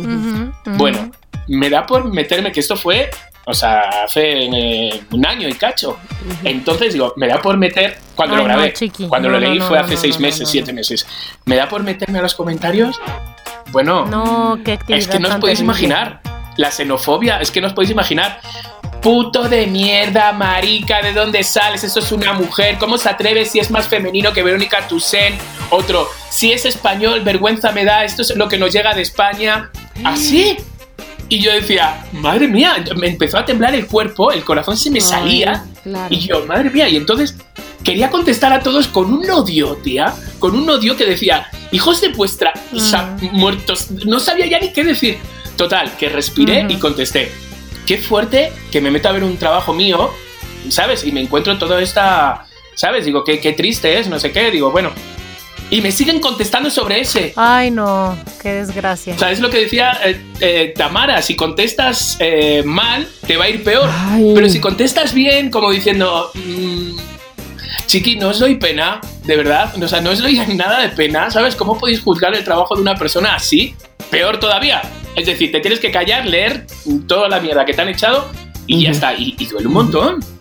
S4: Bueno, me da por meterme que esto fue, o sea, hace eh, un año y cacho. Entonces digo, me da por meter, cuando
S5: Ay,
S4: lo
S5: no,
S4: grabé,
S5: chiqui.
S4: cuando
S5: No,
S4: lo leí
S5: no,
S4: fue hace
S5: no,
S4: seis
S5: no,
S4: meses, siete meses. Me da por meterme a los comentarios. Bueno,
S5: No, qué actividad.
S4: es que no os podéis imaginar. La xenofobia, es que no os podéis imaginar. Puto de mierda, marica, ¿de dónde sales? Eso es una mujer. ¿Cómo se atreve si es más femenino que Verónica Toussaint? Otro, si es español, vergüenza me da. Esto es lo que nos llega de España. Así. Y yo decía, madre mía, me empezó a temblar el cuerpo, el corazón se me salía.
S3: claro.
S4: Y yo, madre mía, y entonces quería contestar a todos con un odio, tía, con un odio que decía, hijos de vuestra, sea, muertos, no sabía ya ni qué decir. Total, que respiré
S5: Ujú.
S4: y contesté, qué fuerte que me meto a ver un trabajo mío, ¿sabes? Y me encuentro toda esta, ¿sabes? Digo, qué, qué triste es, no sé qué, digo, bueno. Y me siguen contestando sobre ese.
S5: Ay, no, qué desgracia.
S4: O sea, es lo que decía eh, eh, Tamara, si contestas eh, mal, te va a ir peor.
S3: Ay.
S4: Pero si contestas bien, como diciendo, mm, chiqui, no os doy pena, de verdad, o sea, no os doy nada de pena, ¿sabes? ¿Cómo podéis juzgar el trabajo de una persona así? Peor todavía. Es decir, te tienes que callar, leer toda la mierda que te han echado y ya está. Y, y duele un montón.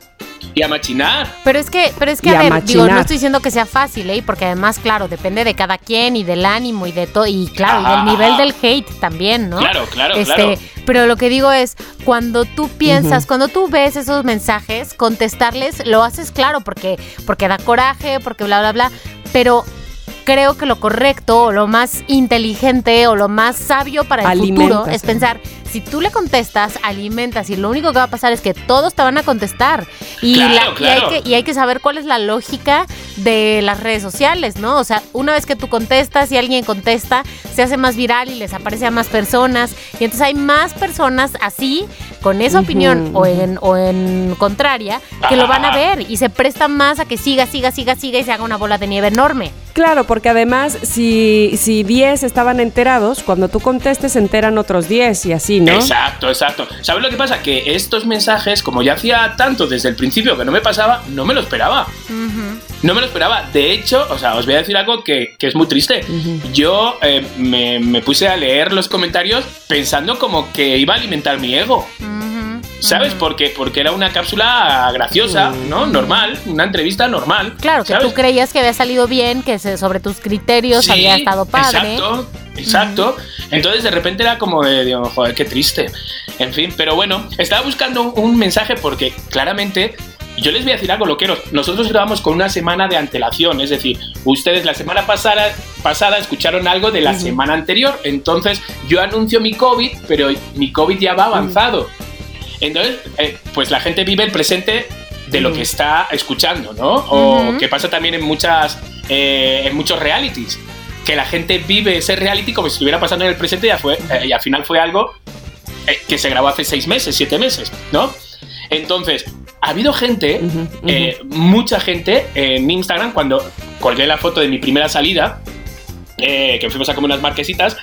S4: Y a machinar.
S5: Pero es que, pero es que
S3: Y
S5: a
S3: a
S5: ver, digo, no
S3: machinar.
S5: estoy diciendo que sea fácil, ¿eh? Porque además, claro, depende de cada quien y del ánimo y de todo, y claro, y del nivel del hate también, ¿no?
S4: Claro, claro,
S5: este,
S4: claro.
S5: pero lo que digo es, cuando tú piensas, cuando tú ves esos mensajes, contestarles, lo haces claro, porque, porque da coraje, porque bla, bla, bla, pero creo que lo correcto, o lo más inteligente, o lo más sabio para el futuro es
S3: ¿eh?
S5: pensar, si tú le contestas, alimentas, y lo único que va a pasar es que todos te van a contestar. Y,
S4: Claro,
S5: la- y hay que, y hay que saber cuál es la lógica de las redes sociales, ¿no? O sea, una vez que tú contestas y alguien contesta, se hace más viral y les aparece a más personas. Y entonces hay más personas así, con esa opinión o, en, o en contraria, que lo van a ver y se prestan más a que siga, siga, siga, siga y se haga una bola de nieve enorme.
S3: Claro, porque además, si, si 10 estaban enterados, cuando tú contestes se enteran otros 10 y así, ¿no?
S4: Exacto, exacto. ¿Sabes lo que pasa? Que estos mensajes, como ya hacía tanto desde el principio que no me pasaba, no me lo esperaba. No me lo esperaba. De hecho, o sea, os voy a decir algo que, que es muy triste. Yo eh, me, me puse a leer los comentarios pensando como que iba a alimentar mi ego. ¿Sabes? Porque, porque era una cápsula graciosa, ¿no? Normal, una entrevista normal.
S5: Claro, que
S4: ¿sabes?
S5: tú creías que había salido bien, que sobre tus criterios
S4: Sí,
S5: había estado padre.
S4: Exacto, exacto. Entonces de repente era como de, digo, joder, qué triste. En fin, pero bueno, estaba buscando un, mensaje porque claramente yo les voy a decir algo, loqueros. Nosotros grabamos con una semana de antelación, es decir, ustedes la semana pasada, pasada escucharon algo de la semana anterior. Entonces yo anuncio mi COVID, pero mi COVID ya va avanzado. Entonces, eh, pues la gente vive el presente de lo que está escuchando, ¿no? O que pasa también en muchas, eh, en muchos realities. Que la gente vive ese reality como si estuviera pasando en el presente y, ya fue, eh, y al final fue algo eh, que se grabó hace seis meses, siete meses, ¿no? Entonces, ha habido gente, eh, mucha gente en Instagram, cuando colgué la foto de mi primera salida, que fuimos a comer unas marquesitas,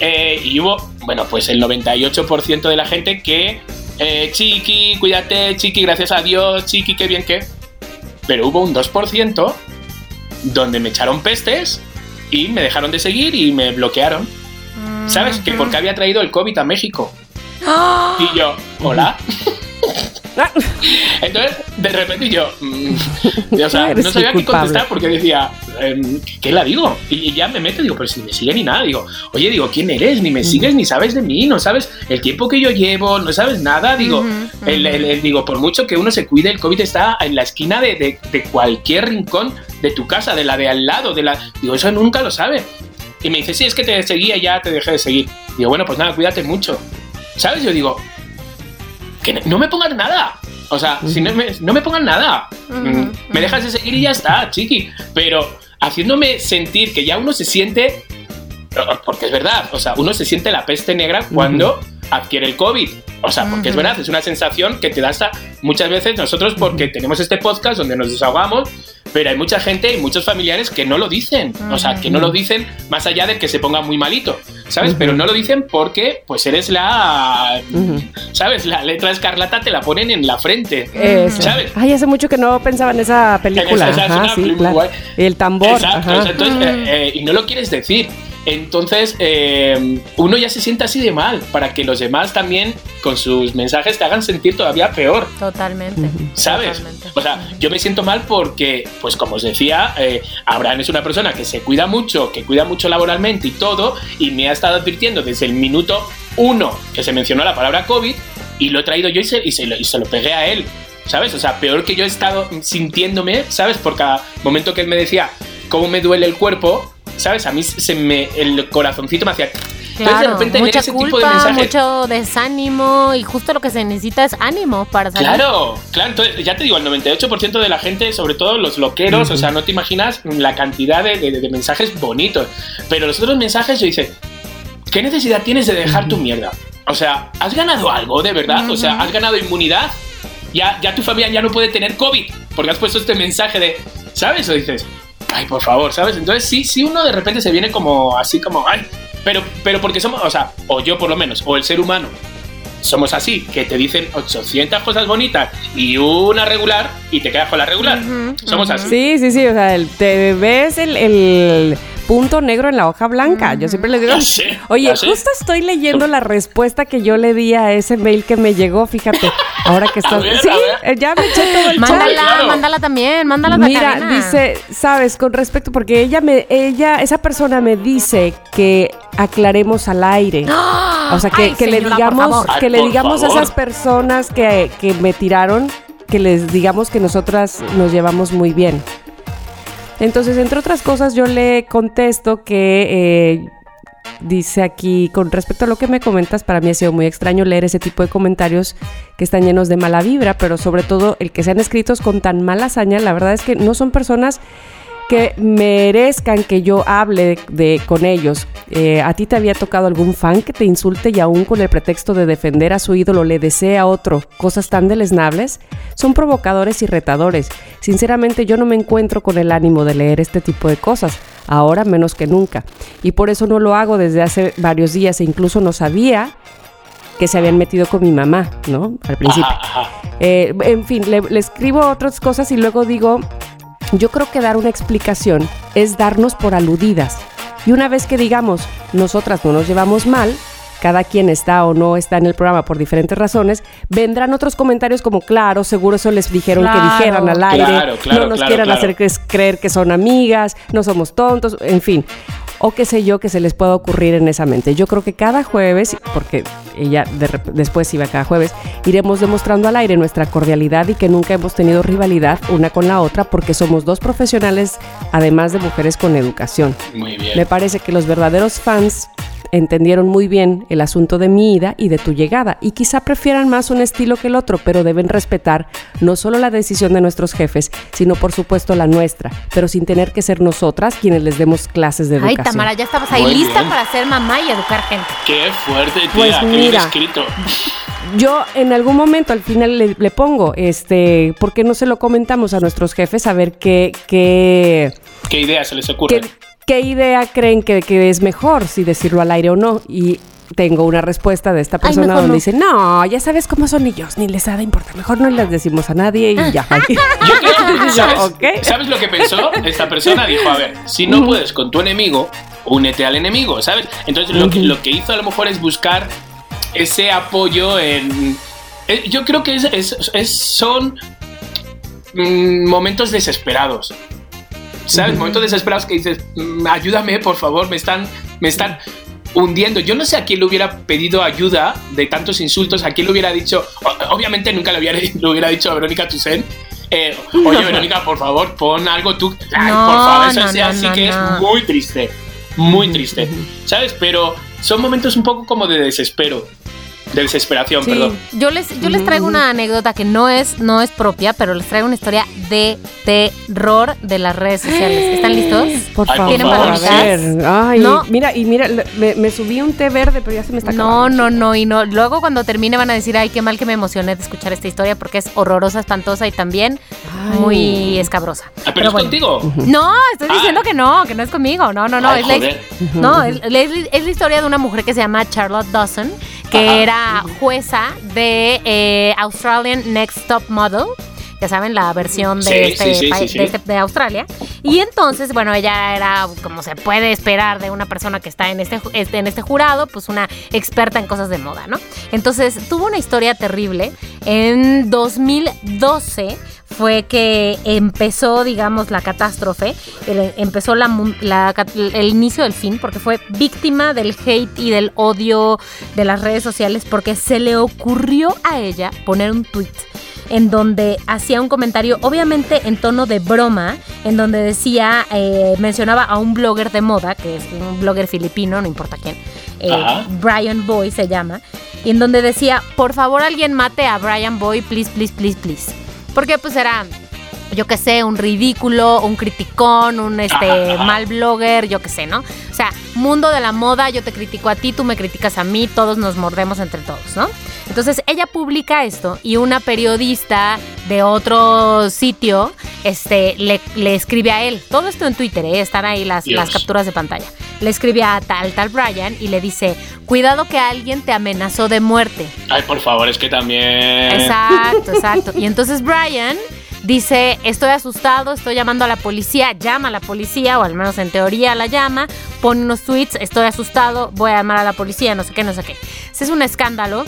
S4: y hubo, bueno, pues el 98% de la gente que, eh, chiqui, cuídate, chiqui, gracias a Dios, chiqui, qué bien que... Pero hubo un 2% donde me echaron pestes y me dejaron de seguir y me bloquearon. ¿Sabes? Que porque había traído el COVID a México. Y yo, hola. Entonces, de repente yo, mm, o sea, no sabía qué contestar porque decía, em, ¿qué la digo? Y, y ya me meto, digo, pero si ni me sigue ni nada. Digo, oye, digo, ¿quién eres? Ni me sigues, ni sabes de mí, no sabes el tiempo que yo llevo, no sabes nada. Digo, el- el- el- digo, por mucho que uno se cuide, el COVID está en la esquina de, de- de cualquier rincón de tu casa, de la de al lado, de la. Digo, eso nunca lo sabe. Y me dice, sí, es que te seguía, ya te dejé de seguir. Digo, bueno, pues nada, cuídate mucho. ¿Sabes? Yo digo, que no- no me pongan nada. O sea, si no me, no me pongan nada. Mm, Me dejas de seguir y ya está, chiqui. Pero haciéndome sentir que ya uno se siente. Porque es verdad, o sea, uno se siente la peste negra cuando adquiere el COVID. O sea, porque es verdad, es una sensación que te da hasta muchas veces nosotros porque tenemos este podcast donde nos desahogamos, pero hay mucha gente y muchos familiares que no lo dicen. O sea, que no lo dicen más allá de que se ponga muy malito, ¿sabes? Pero no lo dicen porque pues eres la, ¿sabes? La letra escarlata te la ponen en la frente,
S3: Eso.
S4: ¿sabes?
S3: Ay, hace mucho que no pensaba en esa película.
S4: Esa- esa es
S3: Ajá,
S4: una
S3: sí,
S4: muy
S3: claro. El tambor.
S4: Exacto,
S3: ajá.
S4: entonces, eh, eh, y no lo quieres decir. Entonces, eh, uno ya se siente así de mal para que los demás también con sus mensajes te hagan sentir todavía peor.
S5: Totalmente.
S4: ¿Sabes?
S5: Totalmente.
S4: O sea, yo me siento mal porque, pues como os decía, eh, Abraham es una persona que se cuida mucho, que cuida mucho laboralmente y todo, y me ha estado advirtiendo desde el minuto uno que se mencionó la palabra COVID, y lo he traído yo y se, y se lo, y se lo pegué a él, ¿sabes? O sea, peor que yo he estado sintiéndome, ¿sabes? Por cada momento que él me decía cómo me duele el cuerpo, ¿sabes? A mí se me, el corazoncito me hacía... Entonces, de
S5: Claro,
S4: repente
S5: mucha
S4: ese tipo de
S5: culpa,
S4: mensajes...
S5: mucho desánimo y justo lo que se necesita es ánimo para salir.
S4: Claro, claro, entonces ya te digo, el 98% de la gente, sobre todo los loqueros, o sea, no te imaginas la cantidad de, de- de mensajes bonitos. Pero los otros mensajes yo dice, ¿qué necesidad tienes de dejar tu mierda? O sea, ¿has ganado algo de verdad? O sea, ¿has ganado inmunidad? Ya, ya tu familia ya no puede tener COVID porque has puesto este mensaje de, ¿sabes? O dices, ay, por favor, ¿sabes? Entonces sí, sí uno de repente se viene como así como, ay, pero, pero porque somos, o sea, o yo por lo menos, o el ser humano, somos así, que te dicen 800 cosas bonitas y una regular y te quedas con la regular. somos así.
S3: Sí, sí, sí. O sea, el- te ves el, el punto negro en la hoja blanca. Yo siempre les digo.
S4: Ya sé,
S3: Oye,
S4: ya sé.
S3: justo estoy leyendo la respuesta que yo le di a ese mail que me llegó. Fíjate, ahora que estás.
S4: ver,
S3: sí, eh, ya me eché todo el
S5: Mándala,
S3: chat.
S4: claro.
S5: mándala también, mándala
S3: Mira,
S5: Karina.
S3: dice, sabes, con respecto, porque ella me, ella, esa persona me dice que aclaremos al aire. O sea, que,
S5: Ay,
S3: que le
S5: señora,
S3: digamos, que
S4: Ay,
S3: le digamos a esas personas que, que me tiraron, que les digamos que nosotras nos llevamos muy bien. Entonces, entre otras cosas, yo le contesto que eh, dice aquí, con respecto a lo que me comentas, para mí ha sido muy extraño leer ese tipo de comentarios que están llenos de mala vibra, pero sobre todo el que sean escritos con tan mala hazaña, la verdad es que no son personas que merezcan que yo hable de, con ellos. Eh, ¿A ti te había tocado algún fan que te insulte y aún con el pretexto de defender a su ídolo le desea a otro cosas tan deleznables? Son provocadores y retadores. Sinceramente yo no me encuentro con el ánimo de leer este tipo de cosas, ahora menos que nunca. Y por eso no lo hago desde hace varios días e incluso no sabía que se habían metido con mi mamá, ¿no? Al principio. Eh, en fin, le, le escribo otras cosas y luego digo, yo creo que dar una explicación es darnos por aludidas. Y una vez que digamos, nosotras no nos llevamos mal, cada quien está o no está en el programa por diferentes razones, vendrán otros comentarios como, claro, seguro eso les dijeron
S5: Claro.
S3: que dijeran al aire,
S4: Claro, claro,
S3: no nos
S4: claro,
S3: quieran
S4: claro.
S3: hacer cre- creer que son amigas, no somos tontos, en fin. O qué sé yo que se les pueda ocurrir en esa mente. Yo creo que cada jueves, porque ella de después iba cada jueves, iremos demostrando al aire nuestra cordialidad y que nunca hemos tenido rivalidad una con la otra porque somos dos profesionales, además de mujeres con educación.
S4: Muy bien.
S3: Me parece que los verdaderos fans entendieron muy bien el asunto de mi ida y de tu llegada y quizá prefieran más un estilo que el otro, pero deben respetar no solo la decisión de nuestros jefes, sino por supuesto la nuestra, pero sin tener que ser nosotras quienes les demos clases de
S5: Ay,
S3: educación.
S5: Tamara, ya estabas ahí
S6: Muy
S5: lista
S6: bien.
S5: para ser mamá y educar gente.
S6: Qué fuerte, tía.
S3: Pues
S6: qué bien
S3: mira.
S6: escrito.
S3: Yo en algún momento al final le, le pongo, este, ¿por qué no se lo comentamos a nuestros jefes a ver qué, qué,
S6: ¿Qué idea se les ocurre?
S3: qué, qué idea creen que, que es mejor, si decirlo al aire o no? Y tengo una respuesta de esta persona donde
S5: no.
S3: dice, no, ya sabes cómo son ellos, ni les ha de importar, mejor no les decimos a nadie y ya.
S6: Yo creo, ¿sabes,
S3: Ok.
S6: ¿sabes lo que pensó? Esta persona dijo, a ver, si no puedes con tu enemigo, únete al enemigo, ¿sabes? Entonces lo que, lo que hizo a lo mejor es buscar ese apoyo en... eh, Yo creo que es, es- es- son mm, momentos desesperados. ¿Sabes? Momentos desesperados que dices, "Mm, ayúdame, por favor, me están, me están hundiendo. Yo no sé a quién le hubiera pedido ayuda de tantos insultos, a quién le hubiera dicho, obviamente nunca le hubiera, le hubiera dicho a Verónica Tucen, eh, oye Verónica, por favor, pon algo tú. Ay,
S5: No,
S6: por favor, eso
S5: no, no,
S6: así que es muy triste, muy triste, ¿sabes? Pero son momentos un poco como de desespero, de desesperación,
S3: Sí.
S6: perdón.
S5: Yo les, yo les traigo una anécdota que no es, no es propia, pero les traigo una historia de terror de las redes sociales. ¿Están listos?
S3: Por favor,
S6: ¿Tienen
S5: palomitas?
S3: Ay,
S5: No.
S3: mira, y mira, me, me subí un té verde, pero ya se me está
S5: No,
S3: acabando.
S5: no, no, y no. Luego cuando termine van a decir, ay, qué mal que me emocioné de escuchar esta historia porque es horrorosa, espantosa y también
S3: Ay.
S5: muy escabrosa.
S6: Ah, pero, es
S5: bueno.
S6: contigo.
S5: No, estoy
S6: Ah.
S5: diciendo que no, que no es conmigo. No, no, no.
S6: Ay,
S5: es, la, no es, es- es la historia de una mujer que se llama Charlotte Dawson, que era jueza de eh, Australian Next Top Model. Ya saben, la versión de,
S6: Sí,
S5: este,
S6: sí,
S5: de, este- de Australia. Y entonces, bueno, ella era, como se puede esperar de una persona que está en este, este- en este jurado, pues una experta en cosas de moda, ¿no? Entonces, tuvo una historia terrible. En 2012 fue que empezó, digamos, la catástrofe, el- empezó la, la el inicio del fin, porque fue víctima del hate y del odio de las redes sociales, porque se le ocurrió a ella poner un tweet en donde hacía un comentario, obviamente en tono de broma, en donde decía, eh, mencionaba a un blogger de moda, que es un blogger filipino, no importa quién, eh. Brian Boy se llama, y en donde decía, por favor alguien mate a Brian Boy, please, please, please, please. Porque pues era, yo qué sé, un ridículo, un criticón, un este mal blogger, yo qué sé, ¿no? O sea, mundo de la moda, yo te critico a ti, tú me criticas a mí, todos nos mordemos entre todos, ¿no? Entonces ella publica esto y una periodista de otro sitio este, le, le escribe a él. Todo esto en Twitter, ¿eh? están ahí las,
S6: Dios.
S5: las capturas de pantalla. Le escribe a tal, tal Brian y le dice, cuidado que alguien te amenazó de muerte.
S6: Ay, por favor, es que también...
S5: Exacto, exacto. Y entonces Brian dice, estoy asustado, estoy llamando a la policía, llama a la policía, o al menos en teoría la llama, pone unos tweets, estoy asustado, voy a llamar a la policía, no sé qué, no sé qué. Ese es un escándalo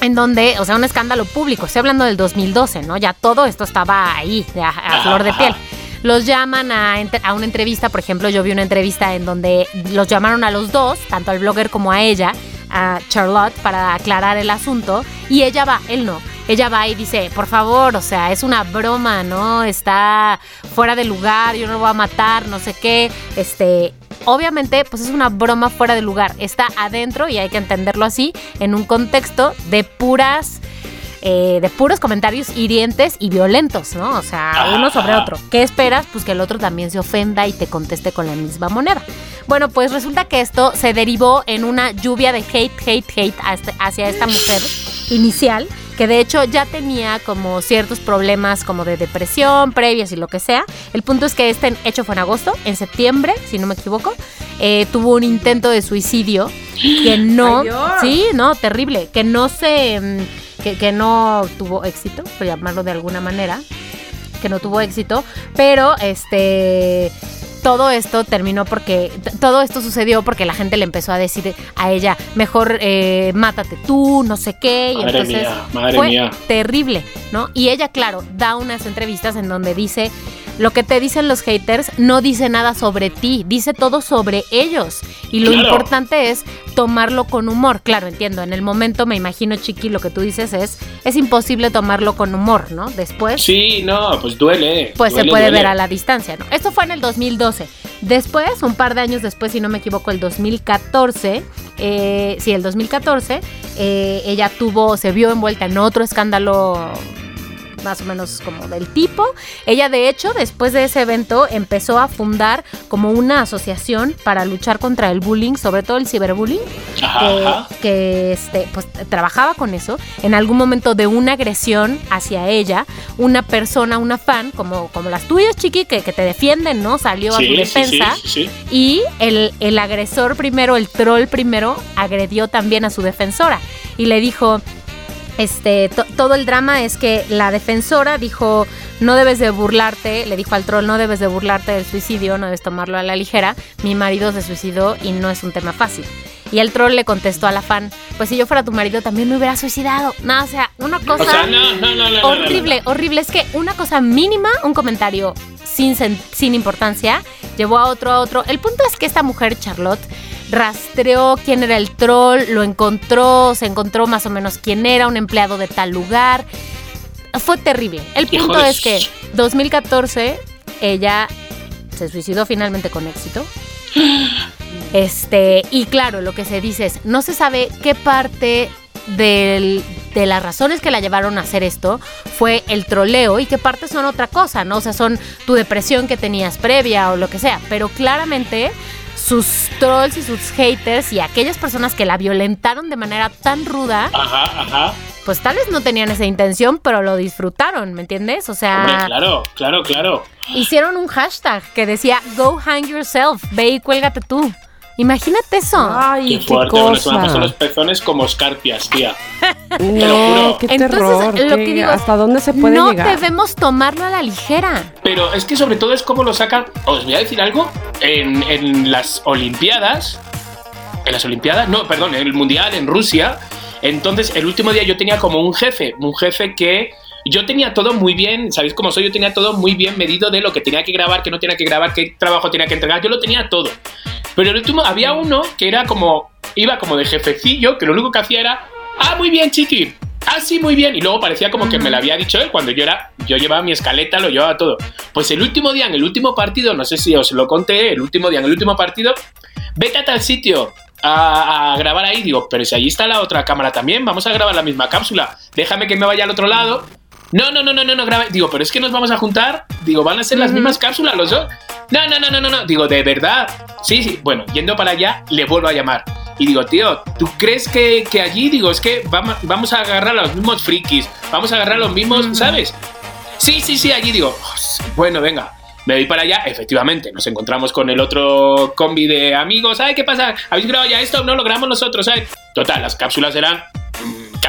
S5: en donde, o sea, un escándalo público, estoy hablando del 2012, ¿no? Ya todo esto estaba ahí, a, a flor de piel. Los llaman a, a una entrevista, por ejemplo, yo vi una entrevista en donde los llamaron a los dos, tanto al blogger como a ella, a Charlotte, para aclarar el asunto, y ella va, él no. Ella va y dice, por favor, o sea, es una broma, ¿no? Está fuera de lugar, yo no lo voy a matar, no sé qué. Este, obviamente, pues es una broma fuera de lugar. Está adentro, y hay que entenderlo así, en un contexto de puras eh, de puros comentarios hirientes y violentos, ¿no? O sea, uno sobre otro. ¿Qué esperas? Pues que el otro también se ofenda y te conteste con la misma moneda. Bueno, pues resulta que esto se derivó en una lluvia de hate, hate, hate hacia- esta mujer inicial, que de hecho ya tenía como ciertos problemas como de depresión previas y lo que sea. El punto es que este hecho fue en agosto, en septiembre, si no me equivoco, eh, tuvo un intento de suicidio que no,
S3: Ay,
S5: sí, no, terrible, que no se, mm, que, que no tuvo éxito, por llamarlo de alguna manera, que no tuvo éxito, pero este todo esto terminó porque todo esto sucedió porque la gente le empezó a decir a ella mejor eh, mátate tú no sé qué y
S6: Madre
S5: entonces
S6: mía, madre
S5: fue
S6: mía.
S5: terrible no y ella claro da unas entrevistas en donde dice lo que te dicen los haters no dice nada sobre ti dice todo sobre ellos y lo
S6: Claro.
S5: importante es tomarlo con humor claro entiendo en el momento me imagino chiqui lo que tú dices es es imposible tomarlo con humor no después
S6: Sí, no, pues duele.
S5: pues se puede
S6: duele.
S5: ver a la distancia, ¿no? Esto fue en el 2012. Después, un par de años después, si no me equivoco, el 2014, eh, sí, el 2014, eh, ella tuvo, se vio envuelta en otro escándalo más o menos como del tipo. Ella de hecho después de ese evento empezó a fundar como una asociación para luchar contra el bullying, sobre todo el ciberbullying, que, que, este, pues, trabajaba con eso. En algún momento de una agresión hacia ella, una persona, una fan, como, como las tuyas, Chiqui, que, que te defienden, ¿no? Salió a su defensa.
S4: sí, sí, sí.
S5: Y el, el agresor primero, el troll primero, agredió también a su defensora y le dijo, este, to- todo el drama es que la defensora dijo, no debes de burlarte, le dijo al troll, no debes de burlarte del suicidio, no debes tomarlo a la ligera, mi marido se suicidó y no es un tema fácil. Y el troll le contestó a la fan, pues si yo fuera tu marido también me hubiera suicidado. No, o sea, una cosa
S4: O sea, no, no, no, no, no, no,
S5: horrible, horrible. Es que una cosa mínima, un comentario sin, sin importancia, llevó a otro, a otro. El punto es que esta mujer, Charlotte, rastreó quién era el troll, lo encontró, se encontró más o menos quién era, un empleado de tal lugar. Fue terrible. El punto es que
S4: s-
S5: 2014 ella se suicidó finalmente con éxito. Este, y claro, lo que se dice es, no se sabe qué parte del- de las razones que la llevaron a hacer esto fue el troleo y qué parte son otra cosa, ¿no? O sea, son tu depresión que tenías previa o lo que sea, pero claramente sus trolls y sus haters y aquellas personas que la violentaron de manera tan ruda,
S4: Ajá, ajá.
S5: pues tal vez no tenían esa intención, pero lo disfrutaron, ¿me entiendes? O sea,
S4: Hombre, claro, claro, claro.
S5: hicieron un hashtag que decía Go hang yourself, ve y cuélgate tú. Imagínate eso.
S3: Ay,
S4: Qué
S3: qué,
S4: fuerte, bueno, se me han
S3: cosa.
S4: puesto los pezones como escarpias, tía. lo
S3: No,
S4: juro.
S3: qué
S5: Entonces, lo
S3: qué-
S5: que digo
S3: ¿Hasta dónde se puede
S5: no
S3: llegar?
S5: debemos tomarlo a la ligera.
S4: Pero es que sobre todo es como lo sacan. Os voy a decir algo. En, en las Olimpiadas. En las Olimpiadas, no, perdón, en el Mundial en Rusia. Entonces, el último día yo tenía como un jefe. Un jefe que. Yo tenía todo muy bien, ¿sabéis cómo soy? Yo tenía todo muy bien medido de lo que tenía que grabar, que no tenía que grabar, qué trabajo tenía que entregar. Yo lo tenía todo. Pero el último, había uno que era como. Iba como de jefecillo, que lo único que hacía era. Ah, muy bien, chiqui. Ah, sí, muy bien. Y luego parecía como que me lo había dicho él cuando yo era. Yo llevaba mi escaleta, lo llevaba todo. Pues el último día, en el último partido, no sé si os lo conté, el último día, en el último partido, vete a tal sitio. A, a grabar ahí, digo, pero si allí está la otra cámara también, vamos a grabar la misma cápsula. Déjame que me vaya al otro lado. No, no, no, no, no, no, graba. Digo, pero es que nos vamos a juntar. Digo, van a ser las mismas cápsulas los dos. No, no, no, no, no, no. Digo, de verdad. Sí, sí. Bueno, yendo para allá, le vuelvo a llamar. Y digo, tío, ¿tú crees que, que allí, digo, es que vamos, vamos a agarrar a los mismos frikis, vamos a agarrar a los mismos, ¿sabes? Sí, sí, sí, allí digo, bueno, venga. Me voy para allá, efectivamente, nos encontramos con el otro combi de amigos. ¿Ay, qué pasa? ¿Habéis grabado ya esto? No, lo grabamos nosotros, ¿sabes? Total, las cápsulas eran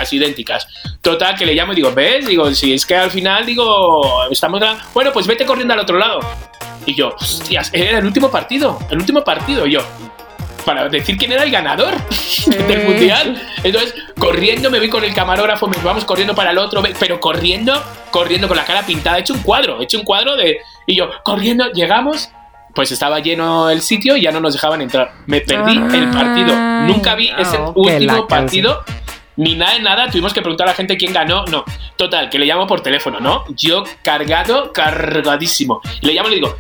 S4: casi idénticas. Total, que le llamo y digo, ¿ves? Digo, si es que al final, digo, estamos. Bueno, pues vete corriendo al otro lado. Y yo, hostias, era el último partido, el último partido. Y yo, para decir quién era el ganador del mundial. Entonces, corriendo, me voy con el camarógrafo, me vamos corriendo para el otro, pero corriendo, corriendo con la cara pintada, he hecho un cuadro, he hecho un cuadro de. Y yo, corriendo, llegamos. Pues estaba lleno el sitio y ya no nos dejaban entrar. Me perdí el partido.
S5: Ay,
S4: Nunca vi ese último
S3: canción.
S4: partido ni nada de nada, tuvimos que preguntar a la gente quién ganó. No, total, que le llamo por teléfono, ¿no? Yo cargado, cargadísimo. Le llamo y le digo,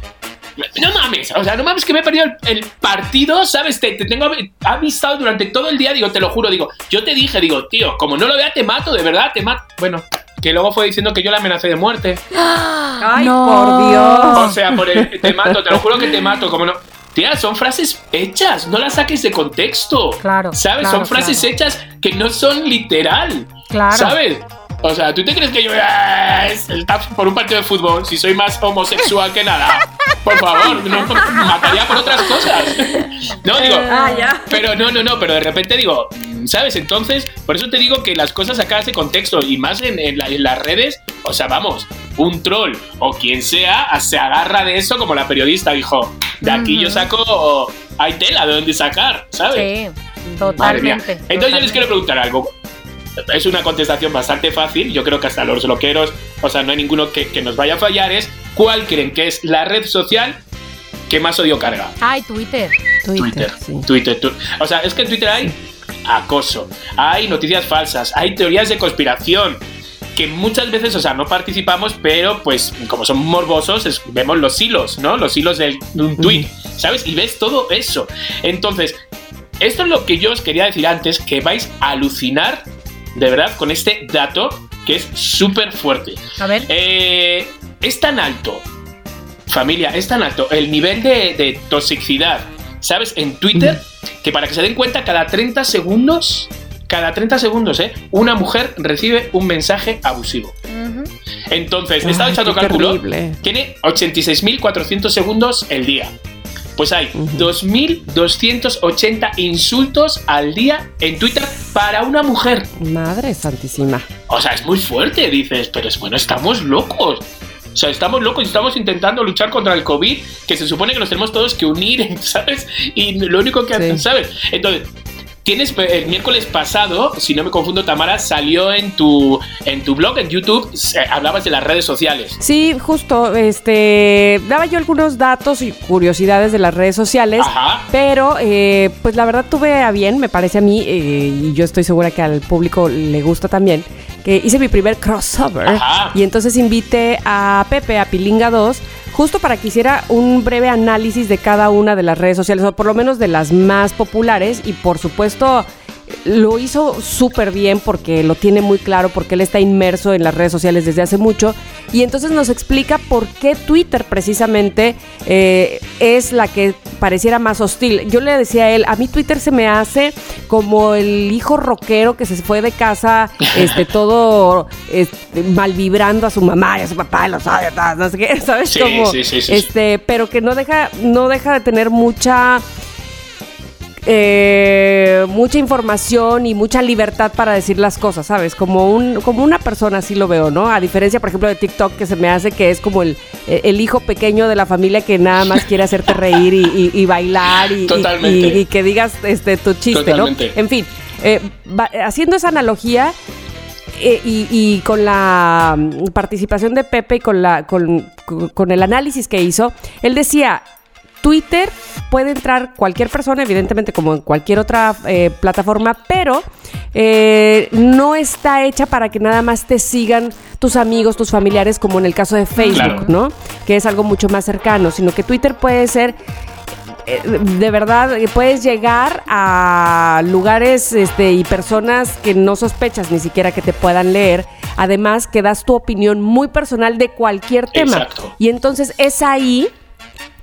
S4: no mames, o sea, no mames que me he perdido el, el partido, ¿sabes? Te, te tengo avistado durante todo el día, digo, te lo juro, digo, yo te dije, digo, tío, como no lo vea, te mato, de verdad, te mato. Bueno, que luego fue diciendo que yo la amenacé de muerte.
S3: Ay,
S5: No.
S3: por Dios.
S4: O sea, por el, te mato, te lo juro que te mato, como no. Tía, son frases hechas, no las saques de contexto.
S5: Claro,
S4: ¿Sabes?
S5: claro,
S4: son frases
S5: claro.
S4: hechas que no son literal.
S5: Claro.
S4: ¿Sabes? O sea, ¿tú te crees que yo ah, tap por un partido de fútbol si soy más homosexual que nada? Por favor, no mataría por otras cosas. No, digo,
S3: Ah, ya.
S4: pero no, no, no, pero de repente digo, ¿sabes? Entonces, por eso te digo que las cosas sacadas de contexto y más en, en la- en las redes, o sea, vamos, un troll o quien sea se agarra de eso como la periodista dijo, de aquí yo saco, hay tela de dónde sacar, ¿sabes?
S5: Sí, totalmente.
S4: Entonces yo les quiero preguntar algo. Es una contestación bastante fácil. Yo creo que hasta los loqueros, o sea, no hay ninguno que, que nos vaya a fallar. Es ¿cuál creen que es la red social que más odio carga?
S5: Ay, Twitter.
S4: Twitter.
S3: sí.
S4: Twitter. tu- O sea, es que en Twitter hay acoso, hay noticias falsas, hay teorías de conspiración. Que muchas veces, o sea, no participamos, pero pues como somos morbosos, es- vemos los hilos, ¿no? Los hilos del- de un tweet. ¿sabes? Y ves todo eso. Entonces, esto es lo que yo os quería decir antes, que vais a alucinar, de verdad, con este dato que es súper fuerte.
S5: A ver.
S4: Eh, es tan alto, familia, es tan alto el nivel de, de toxicidad, ¿sabes? En Twitter, que para que se den cuenta, cada 30 segundos, cada 30 segundos, ¿eh? Una mujer recibe un mensaje abusivo. Entonces, he estado
S3: Ay,
S4: echando
S3: qué
S4: cálculo,
S3: terrible.
S4: tiene 86.400 segundos el día. Pues hay 2.280 insultos al día en Twitter para una mujer.
S3: Madre santísima.
S4: O sea, es muy fuerte, dices, pero es bueno, estamos locos. O sea, estamos locos y estamos intentando luchar contra el COVID, que se supone que nos tenemos todos que unir, ¿sabes? Y lo único que hacen,
S3: Sí.
S4: ¿sabes? Entonces, tienes el miércoles pasado, si no me confundo, Tamara, salió en tu, en tu blog, en YouTube, se- hablabas de las redes sociales.
S3: Sí, justo, este, daba yo algunos datos y curiosidades de las redes sociales,
S4: Ajá.
S3: pero eh, pues la verdad tuve a bien, me parece a mí, eh, y yo estoy segura que al público le gusta también, que hice mi primer crossover
S4: Ajá.
S3: y entonces invité a Pepe, a Pilinga 2, justo para que hiciera un breve análisis de cada una de las redes sociales, o por lo menos de las más populares, y por supuesto lo hizo súper bien porque lo tiene muy claro, porque él está inmerso en las redes sociales desde hace mucho. Y entonces nos explica por qué Twitter precisamente eh, es la que pareciera más hostil. Yo le decía a él, a mí Twitter se me hace como el hijo rockero que se fue de casa, este, todo este, mal vibrando a su mamá y a su papá, y los tal, no sé qué, ¿sabes?
S4: Sí,
S3: como,
S4: sí, sí, sí, sí.
S3: este, pero que no deja, no deja de tener mucha eh, mucha información y mucha libertad para decir las cosas, ¿sabes? Como, un, como una persona así lo veo, ¿no? A diferencia, por ejemplo, de TikTok, que se me hace que es como el, el hijo pequeño de la familia que nada más quiere hacerte reír y, y- y bailar y, que digas este, tu chiste,
S4: Totalmente.
S3: ¿no? En fin, eh, va- haciendo esa analogía, eh, y, y con la mm, participación de Pepe y con, la, con, con el análisis que hizo, él decía, Twitter puede entrar cualquier persona, evidentemente como en cualquier otra eh, plataforma, pero eh, no está hecha para que nada más te sigan tus amigos, tus familiares, como en el caso de Facebook,
S4: Claro.
S3: ¿no? Que es algo mucho más cercano, sino que Twitter puede ser eh, de verdad eh, puedes llegar a lugares este, y personas que no sospechas ni siquiera que te puedan leer. Además, que das tu opinión muy personal de cualquier tema.
S4: Exacto.
S3: Y entonces es ahí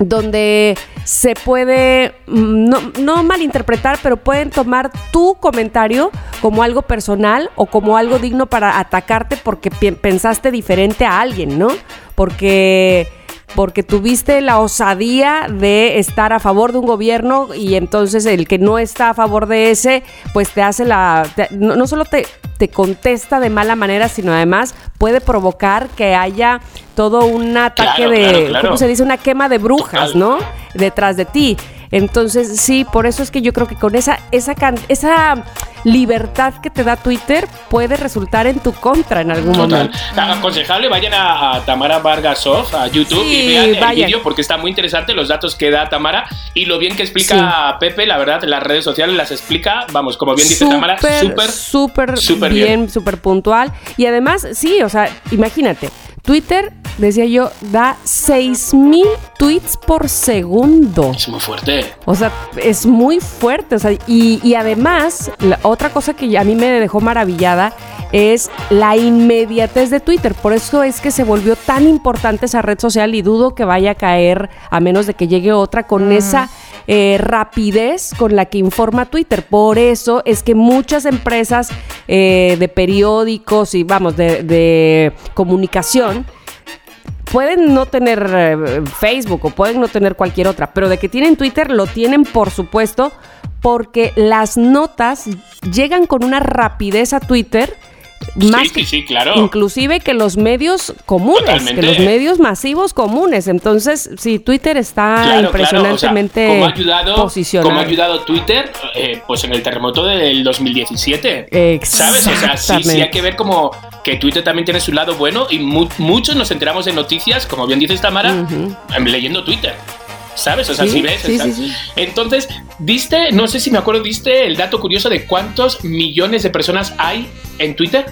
S3: donde se puede mm, no, no malinterpretar, pero pueden tomar tu comentario como algo personal o como algo digno para atacarte porque pensaste diferente a alguien, ¿no? Porque porque tuviste la osadía de estar a favor de un gobierno y entonces el que no está a favor de ese, pues te hace la... te- no, no solo te, te contesta de mala manera, sino además puede provocar que haya todo un ataque
S4: Claro,
S3: de,
S4: claro, claro.
S3: ¿cómo se dice? Una quema de brujas. ¿no? Detrás de ti. Entonces, sí, por eso es que yo creo que con esa, esa, can- esa libertad que te da Twitter puede resultar en tu contra en algún
S4: Total.
S3: momento.
S4: Aconsejable, vayan a, a Tamara Vargasov a YouTube
S3: Sí,
S4: y vean el vídeo porque está muy interesante los datos que da Tamara y lo bien que explica
S3: Sí.
S4: a Pepe, la verdad, las redes sociales las explica, vamos, como bien dice Tamara, súper.
S3: súper,
S4: súper
S3: bien,
S4: bien.
S3: súper puntual. Y además, sí, o sea, imagínate, Twitter, decía yo, da 6000 tweets por segundo.
S4: Es muy fuerte.
S3: O sea, es muy fuerte. O sea, y, y además, la otra cosa que a mí me dejó maravillada es la inmediatez de Twitter. Por eso es que se volvió tan importante esa red social y dudo que vaya a caer a menos de que llegue otra con esa eh, rapidez con la que informa Twitter. Por eso es que muchas empresas eh, de periódicos y vamos, de, de comunicación pueden no tener eh, Facebook o pueden no tener cualquier otra, pero de que tienen Twitter lo tienen por supuesto porque las notas llegan con una rapidez a Twitter más
S4: sí,
S3: que-
S4: sí, sí, claro.
S3: inclusive que los medios comunes,
S4: Totalmente.
S3: que los medios masivos comunes. Entonces, sí, Twitter está
S4: Claro,
S3: impresionantemente
S4: claro, o sea, ¿cómo ha ayudado,
S3: posicionado.
S4: cómo ha ayudado Twitter eh, pues en el terremoto del 2017? ¿Sabes? O sea, sí, sí hay que ver como que Twitter también tiene su lado bueno y mu- muchos nos enteramos de noticias, como bien dices Tamara,
S3: Ujú.
S4: em, leyendo Twitter. ¿Sabes? O sea,
S3: Sí,
S4: si ves.
S3: sí,
S4: o sea,
S3: sí, sí.
S4: Entonces, diste, no sé si me acuerdo, diste el dato curioso de cuántos millones de personas hay en Twitter.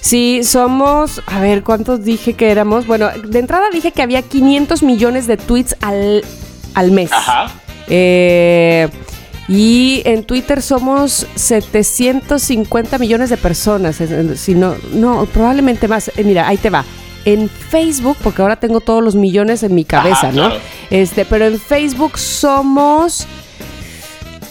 S3: Sí, somos, a ver, ¿cuántos dije que éramos? Bueno, de entrada dije que había 500 millones de tweets al al mes.
S4: Ajá.
S3: Eh, y en Twitter somos 750 millones de personas. Si no, no, probablemente más. Eh, mira, ahí te va. En Facebook, porque ahora tengo todos los millones en mi cabeza,
S4: Ajá,
S3: ¿no?
S4: claro.
S3: Este, pero en Facebook somos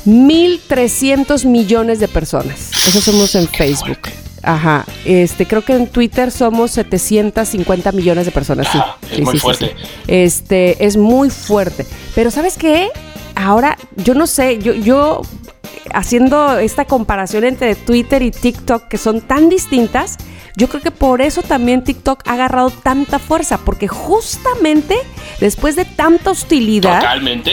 S3: 1.300 millones de personas. Eso somos en Facebook. Ajá. Este, creo que en Twitter somos 750 millones de personas. Sí.
S4: Ajá, es
S3: Sí,
S4: muy
S3: sí,
S4: fuerte.
S3: sí. Este, es muy fuerte. Pero ¿sabes qué? Ahora, yo no sé, yo, yo haciendo esta comparación entre Twitter y TikTok, que son tan distintas, yo creo que por eso también TikTok ha agarrado tanta fuerza, porque justamente después de tanta hostilidad,
S4: Totalmente.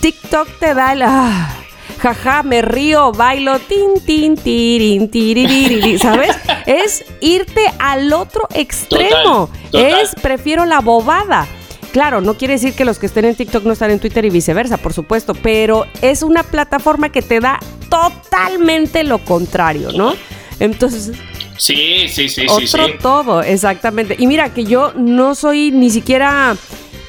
S3: TikTok te da el... ah, jaja, me río, bailo, tin, tin, tirin, tiririri, ¿sabes? Es irte al otro extremo.
S4: Total, total.
S3: Es, prefiero la bobada. Claro, no quiere decir que los que estén en TikTok no están en Twitter y viceversa, por supuesto, pero es una plataforma que te da totalmente lo contrario, ¿no? Entonces,
S4: Sí, sí, sí, sí,
S3: otro
S4: sí.
S3: todo, exactamente. Y mira que yo no soy ni siquiera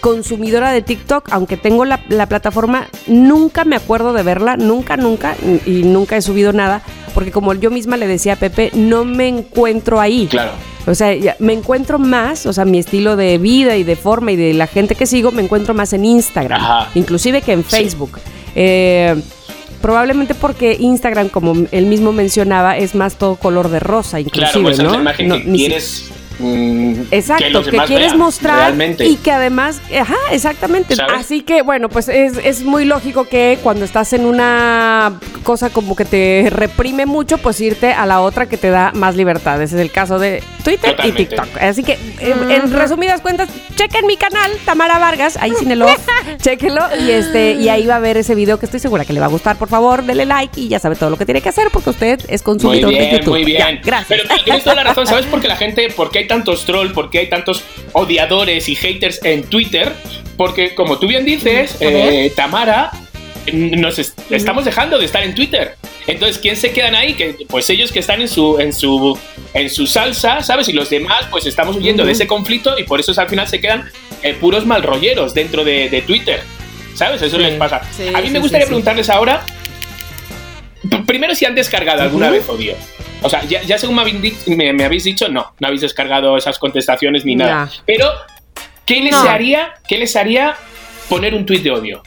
S3: consumidora de TikTok, aunque tengo la, la plataforma, nunca me acuerdo de verla, nunca, nunca, y nunca he subido nada, porque como yo misma le decía a Pepe, no me encuentro ahí.
S4: Claro.
S3: O sea, me encuentro más, o sea, mi estilo de vida y de forma y de la gente que sigo, me encuentro más en Instagram,
S4: Ajá.
S3: inclusive que en
S4: Sí.
S3: Facebook. Eh, probablemente porque Instagram, como él mismo mencionaba, es más todo color de rosa, inclusive,
S4: Claro, pues
S3: ¿no?
S4: es la imagen
S3: No,
S4: que. Mm,
S3: Exacto,
S4: que,
S3: quieres
S4: vean,
S3: mostrar
S4: realmente.
S3: y que además, ajá, exactamente.
S4: ¿Sabes?
S3: Así que bueno, pues es, es muy lógico que cuando estás en una cosa como que te reprime mucho, pues irte a la otra que te da más libertad. Ese es el caso de Twitter
S4: Totalmente.
S3: y TikTok. Así que en resumidas cuentas, chequen mi canal, Tamara Vargas, ahí sin el off, chequenlo y este y ahí va a ver ese video que estoy segura que le va a gustar. Por favor, dele like y ya sabe todo lo que tiene que hacer porque usted es
S4: Muy
S3: consumidor de YouTube.
S4: muy
S3: Ya,
S4: bien.
S3: gracias.
S4: Pero pero tienes toda la razón. ¿Sabes por qué la gente, por qué hay tantos trolls, por qué hay tantos odiadores y haters en Twitter? Porque, como tú bien dices, eh, Tamara, nos est- estamos dejando de estar en Twitter. Entonces, ¿quién se quedan ahí? Que, pues ellos que están en su, en su, en su salsa, ¿sabes? Y los demás, pues estamos huyendo de ese conflicto y por eso al final se quedan eh, puros malrolleros dentro de, de Twitter. ¿Sabes? Eso
S3: Sí,
S4: les pasa.
S3: sí,
S4: A mí
S3: sí,
S4: me gustaría preguntarles ahora, Primero, si han descargado alguna vez odio. O sea, ya, ya según me, habéis di- me- me habéis dicho, no, no habéis descargado esas contestaciones ni nada. Pero, ¿qué les,
S5: No.
S4: haría, ¿qué les haría poner un tuit de odio?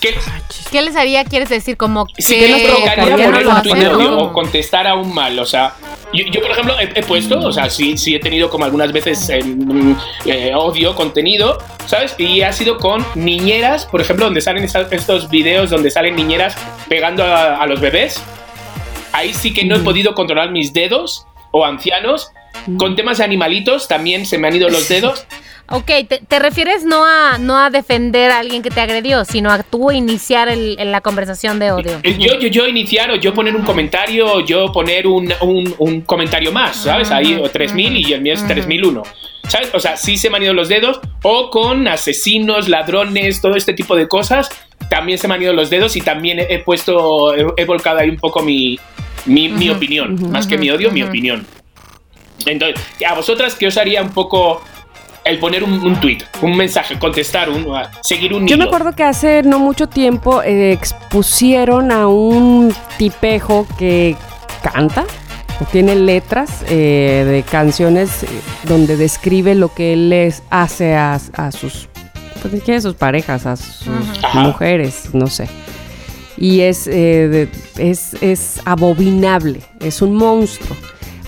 S4: ¿Qué,
S5: ¿Qué les haría? ¿Quieres decir como que,
S4: sí, ¿qué nos provocaría
S5: ¿por qué no
S4: poner un tuit de odio o contestar aún mal? O sea, yo, yo, por ejemplo, he, he puesto, o sea, sí, sí he tenido como algunas veces eh, mm, eh, odio, contenido, ¿sabes? Y ha sido con niñeras, por ejemplo, donde salen estos videos donde salen niñeras pegando a, a los bebés. Ahí sí que no he podido controlar mis dedos o ancianos. Con temas de animalitos también se me han ido los dedos.
S5: Ok, te, te refieres no a, no a defender a alguien que te agredió, sino a tú iniciar el- el- la conversación de odio.
S4: Eh, Yo, yo, yo iniciar o yo poner un comentario, o yo poner un, un- un comentario más, ¿sabes? Ahí o 3000 y el mío es 3001. ¿Sabes? O sea, sí se me han ido los dedos. O con asesinos, ladrones, todo este tipo de cosas. También se me han ido los dedos y también he, he puesto, he, he volcado ahí un poco mi, mi, mi opinión. Más que mi odio, mi opinión. Entonces, a vosotras, ¿qué os haría un poco el poner un, un tweet, un mensaje, contestar, un, seguir un
S3: Yo me acuerdo que hace no mucho tiempo eh, expusieron a un tipejo que canta o tiene letras eh, de canciones eh, donde describe lo que él les hace a, a sus pues a sus parejas, a sus
S4: Ajá.
S3: mujeres, no sé. Y es, eh, de- es, es abominable, es un monstruo.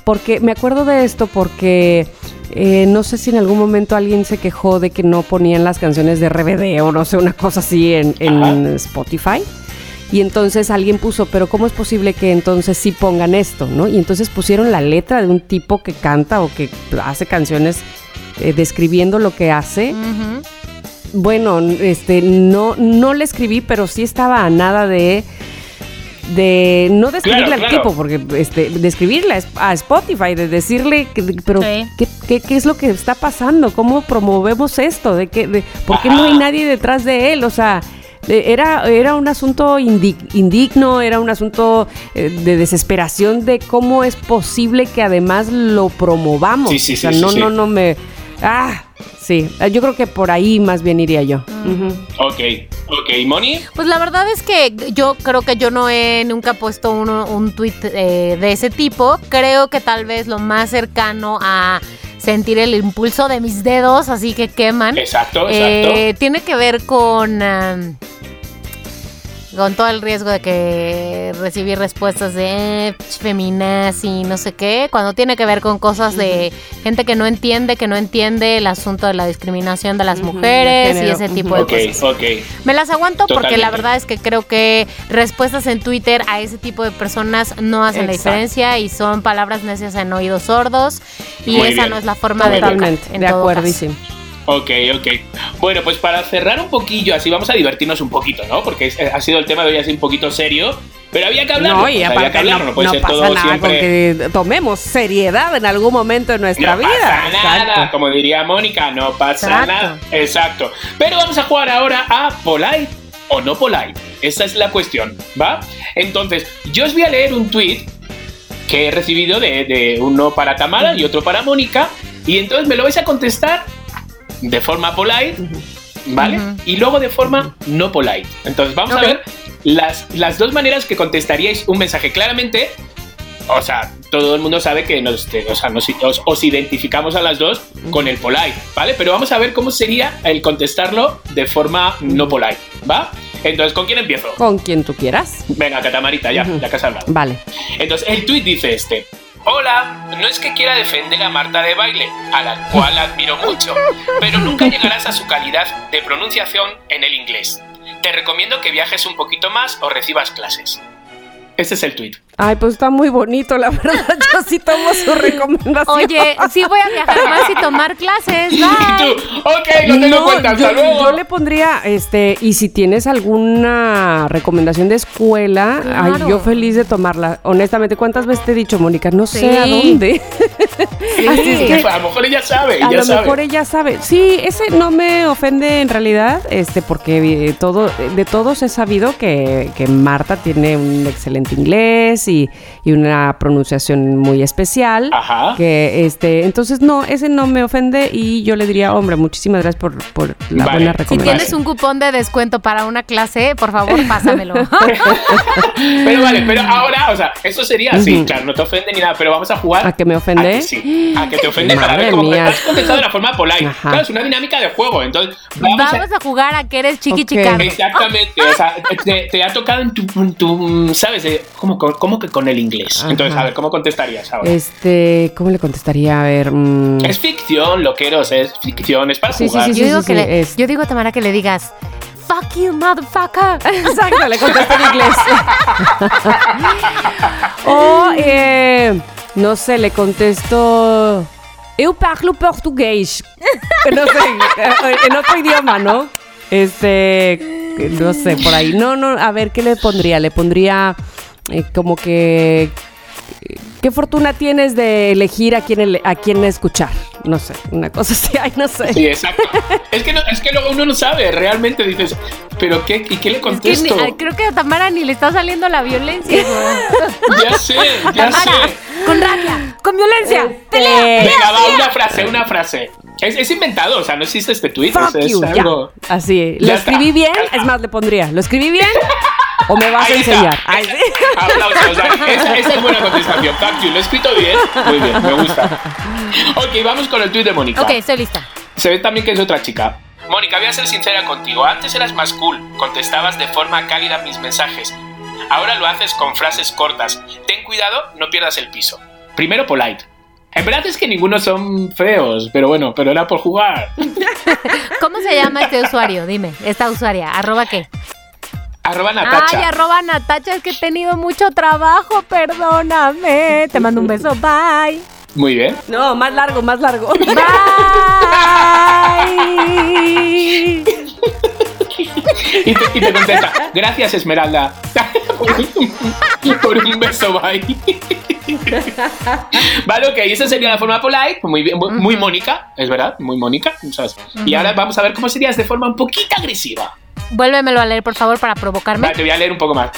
S3: Porque me acuerdo de esto porque eh, no sé si en algún momento alguien se quejó de que no ponían las canciones de RBD o no sé, una cosa así en. Spotify. Y entonces alguien puso, pero ¿cómo es posible que entonces sí pongan esto? ¿no? Y entonces pusieron la letra de un tipo que canta o que hace canciones eh, describiendo lo que hace. Bueno, este, no, no le escribí, pero sí estaba a nada de de no describirle
S4: Claro,
S3: al
S4: claro.
S3: tipo, porque este, describirle a Sp- a Spotify, de decirle, que- pero
S5: Sí.
S3: ¿qué, qué, qué es lo que está pasando? ¿Cómo promovemos esto? ¿De qué, de, ¿Por qué no hay nadie detrás de él? O sea, de- era, era un asunto indi- indigno, era un asunto eh, de desesperación de cómo es posible que además lo promovamos.
S4: Sí, sí,
S3: o sea, no,
S4: sí.
S3: no, no me... Ah, Sí, eh, yo creo que por ahí más bien iría yo. Ujú.
S4: Ok, ok. ¿Moni?
S5: Pues la verdad es que yo creo que yo no he nunca puesto uno- un tweet eh, de ese tipo. Creo que tal vez lo más cercano a sentir el impulso de mis dedos, así que queman.
S4: Exacto,
S5: eh,
S4: exacto.
S5: tiene que ver con. Con todo el riesgo de que recibir respuestas de eh, feminazi, no sé qué, cuando tiene que ver con cosas de gente que no entiende, que no entiende el asunto de la discriminación de las mujeres y ese tipo de
S4: Ok,
S5: cosas.
S4: ok.
S5: Me las aguanto porque la verdad es que creo que respuestas en Twitter a ese tipo de personas no hacen la diferencia y son palabras necias en oídos sordos y
S4: Muy
S5: esa
S4: bien.
S5: no es la forma de educar,
S3: Totalmente,
S5: en
S3: de acuerdísimo.
S4: Ok, ok. Bueno, pues para cerrar un poquillo, así vamos a divertirnos un poquito, ¿no? Porque es- ha sido el tema de hoy así un poquito serio, pero había que hablarlo.
S3: No, y
S4: pues, había que
S3: aparte
S4: hablarlo,
S3: no,
S4: no puede
S3: no
S4: ser
S3: pasa
S4: todo
S3: nada
S4: siempre.
S3: con que tomemos seriedad en algún momento de nuestra
S4: no
S3: vida.
S4: pasa nada, como diría Mónica, no pasa
S5: Exacto.
S4: nada. Exacto. Pero vamos a jugar ahora a polite o no polite. Esa es la cuestión, ¿va? Entonces, yo os voy a leer un tweet que he recibido de, de uno para Tamara y otro para Mónica, y entonces me lo vais a contestar de forma polite, ¿vale? Y luego de forma no polite. Entonces, vamos a ver las, las dos maneras que contestaríais un mensaje. Claramente, o sea, todo el mundo sabe que nos, te- o sea, nos- os, os identificamos a las dos con el polite, ¿vale? Pero vamos a ver cómo sería el contestarlo de forma no polite, ¿va? Entonces, ¿con quién empiezo?
S3: Con quien tú quieras.
S4: Venga, Catamarita, ya, ya que has hablado.
S3: Vale.
S4: Entonces, el tuit dice este. Hola, no es que quiera defender a Marta de baile, a la cual admiro mucho, pero nunca llegarás a su calidad de pronunciación en el inglés. Te recomiendo que viajes un poquito más o recibas clases. Este es el tuit.
S3: Ay, pues está muy bonito, la verdad. Yo sí tomo su recomendación.
S5: Oye, sí voy a viajar más y tomar clases.
S4: Y
S5: Bye.
S4: tú, ok, lo tengo en cuenta, hasta
S3: yo,
S4: luego.
S3: yo le pondría, este, y si tienes alguna recomendación de escuela,
S5: Claro.
S3: ay, yo feliz de tomarla. Honestamente, ¿cuántas veces te he dicho, Mónica? No sé a dónde.
S5: Sí.
S3: Así es que-
S4: a lo mejor ella sabe,
S3: A
S4: ella
S3: lo
S4: sabe.
S3: mejor ella sabe. Sí, ese no me ofende en realidad, este, porque eh, todo, de todos he sabido que, que Marta tiene un excelente inglés y, y una pronunciación muy especial.
S4: Ajá.
S3: Que este, entonces no, ese no me ofende y yo le diría, hombre, muchísimas gracias por, por la
S4: Vale.
S3: buena
S4: Si
S5: Si
S3: recomendación.
S5: tienes un cupón de descuento para una clase, por favor, pásamelo.
S4: Pero vale, pero ahora, o sea, eso sería así, claro, no te ofende ni nada, pero vamos a jugar.
S3: ¿A que me ofende?
S4: Sí, a que te ofende para ver cómo has contestado de la forma polite.
S3: Ajá.
S4: Claro, es una dinámica de juego, entonces vamos,
S5: Vamos a jugar a que eres chiqui
S3: Ok.
S5: chicardo.
S4: a... Exactamente, o sea, te, te ha tocado en tu, en tu ¿sabes? De, ¿cómo, cómo que con el inglés?
S3: Ajá.
S4: Entonces, a ver, ¿cómo contestarías ahora?
S3: Este, ¿cómo le contestaría? A ver. mm,
S4: Es ficción, loqueros, es ficción, es para
S3: Sí, sí,
S4: jugar.
S3: sí,
S5: Yo digo,
S3: sí,
S5: que le,
S3: es-
S5: yo digo, Tamara, que le digas, fuck you, motherfucker.
S3: Exacto, le contesto en inglés. o, eh, no sé, le contesto. Eu parlo portugués. No sé, en otro idioma, ¿no? Este, no sé, por ahí. No, no, a ver, ¿qué le pondría? Le pondría eh, como que. ¿Qué fortuna tienes de elegir a quién, ele- a quién escuchar? No sé, una cosa así, ay, no sé.
S4: Sí, exacto. es, que no- es que luego uno no sabe, realmente dices, ¿pero qué? ¿Y qué le
S5: Es que ni-
S4: contesto?
S5: creo que a Tamara ni le está saliendo la violencia.
S4: Ya sé, ya
S5: Tamara,
S4: sé.
S5: con rabia, con violencia.
S3: Este,
S4: Venga, va, una frase, una frase. Es, es inventado, o sea, no existe este tweet.
S3: Fuck
S4: es, es
S3: you, ya.
S4: algo.
S3: Así,
S4: Ya
S3: lo
S4: está,
S3: escribí bien, es más, le pondría, ¿lo escribí bien o me vas a
S4: Ahí está.
S3: enseñar? Ay, sí.
S4: Aplausos, esa, esa es buena contestación. Thank you. Lo he escrito bien. Muy bien, me gusta. Ok, vamos con el tweet de Mónica.
S5: Ok, estoy lista.
S4: Se ve también que es otra chica. Mónica, voy a ser sincera contigo. Antes eras más cool, contestabas de forma cálida mis mensajes. Ahora lo haces con frases cortas. Ten cuidado, no pierdas el piso. Primero, polite. En verdad es que ninguno son feos, pero bueno, pero era por jugar.
S5: ¿Cómo se llama este usuario? Dime, esta usuaria. ¿Arroba qué?
S4: Arroba Natacha.
S5: Ay, arroba Natacha, es que he tenido mucho trabajo, perdóname. Te mando un beso, bye.
S4: Muy bien.
S3: No, más largo, más largo.
S5: Bye.
S4: Y te, y te contesta, gracias Esmeralda. por, un, beso, bye. vale, ok, esa sería la forma polite, muy bien, muy, muy Mónica, es verdad, muy Mónica. ¿sabes? Y ahora vamos a ver cómo serías de forma un poquito agresiva.
S5: Vuélvemelo a leer, por favor, para provocarme.
S4: Vale, te voy a leer un poco más.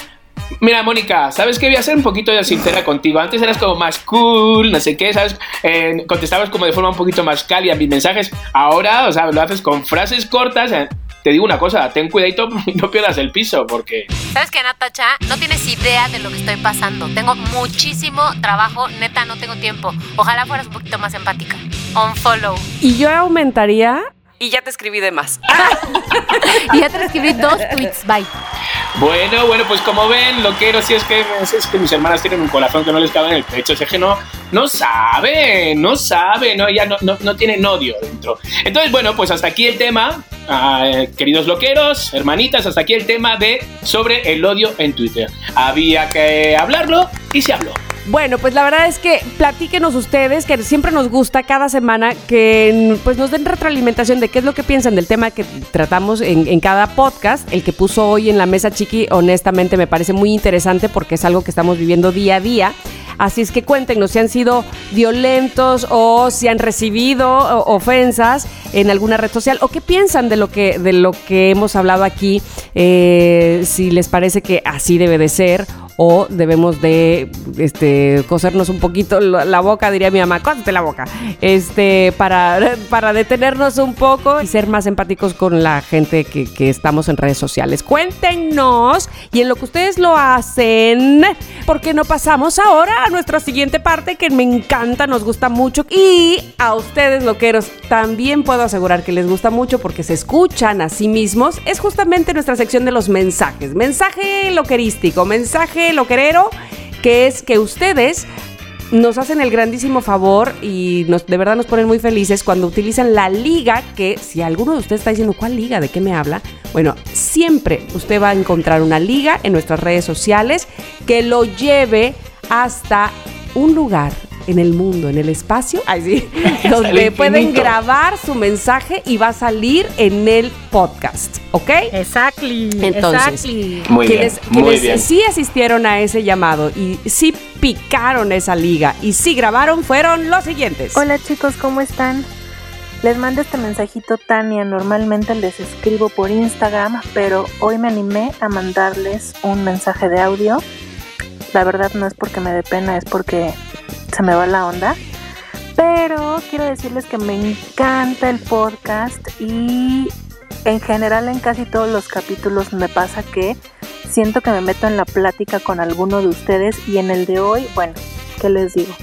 S4: Mira, Mónica, ¿sabes qué? Voy a ser un poquito sincera contigo. Antes eras como más cool, no sé qué, ¿sabes? Eh, contestabas como de forma un poquito más cálida mis mensajes. Ahora, o sea, lo haces con frases cortas. eh, Te digo una cosa, ten cuidadito y no pierdas el piso, porque...
S5: ¿Sabes qué, Natacha? No tienes idea de lo que estoy pasando. Tengo muchísimo trabajo, neta, no tengo tiempo. Ojalá fueras un poquito más empática. Unfollow.
S3: Y yo aumentaría. Y ya te escribí de más.
S5: Y ya te escribí dos tweets, bye.
S4: Bueno, bueno, pues como ven, lo quiero si es que, es que mis hermanas tienen un corazón que no les cabe en el pecho. Es que no, no sabe, no sabe, no, ya no, no, no tienen odio dentro. Entonces, bueno, pues hasta aquí el tema, ah, queridos loqueros, hermanitas, hasta aquí el tema de sobre el odio en Twitter. Había que hablarlo y se habló.
S3: Bueno, pues la verdad es que platíquenos ustedes, que siempre nos gusta cada semana que pues nos den retroalimentación de qué es lo que piensan del tema que tratamos en, en cada podcast. El que puso hoy en la mesa Honestamente me parece muy interesante porque es algo que estamos viviendo día a día. Así es que cuéntenos si han sido violentos o si han recibido ofensas en alguna red social o qué piensan de lo que, de lo que hemos hablado aquí, eh, si les parece que así debe de ser o debemos de este, cosernos un poquito la boca, diría mi mamá, cósete la boca, este, para, para detenernos un poco y ser más empáticos con la gente que, que estamos en redes sociales. Cuéntenos y en lo que ustedes lo hacen, porque no pasamos ahora a nuestra siguiente parte que me encanta, nos gusta mucho y a ustedes loqueros también puedo asegurar que les gusta mucho porque se escuchan a sí mismos. Es justamente nuestra sección de los mensajes, mensaje loquerístico, mensaje loquerero, que es que ustedes nos hacen el grandísimo favor y nos, de verdad nos ponen muy felices cuando utilizan la liga que si alguno de ustedes está diciendo cuál liga, de qué me habla, bueno, siempre usted va a encontrar una liga en nuestras redes sociales que lo lleve hasta un lugar en el mundo, en el espacio, ay, sí, donde
S4: el
S3: pueden grabar su mensaje y va a salir en el podcast, ¿ok?
S5: Exactly.
S3: Entonces,
S5: exactly.
S4: Muy
S3: quienes,
S4: bien, muy
S3: quienes
S4: bien.
S3: sí asistieron a ese llamado y sí picaron esa liga y sí grabaron fueron los siguientes.
S7: Hola chicos, ¿cómo están? Les mando este mensajito Tania, normalmente les escribo por Instagram, pero hoy me animé a mandarles un mensaje de audio. La verdad no es porque me dé pena, es porque se me va la onda. Pero quiero decirles que me encanta el podcast y en general en casi todos los capítulos me pasa que siento que me meto en la plática con alguno de ustedes y en el de hoy, bueno, ¿qué les digo?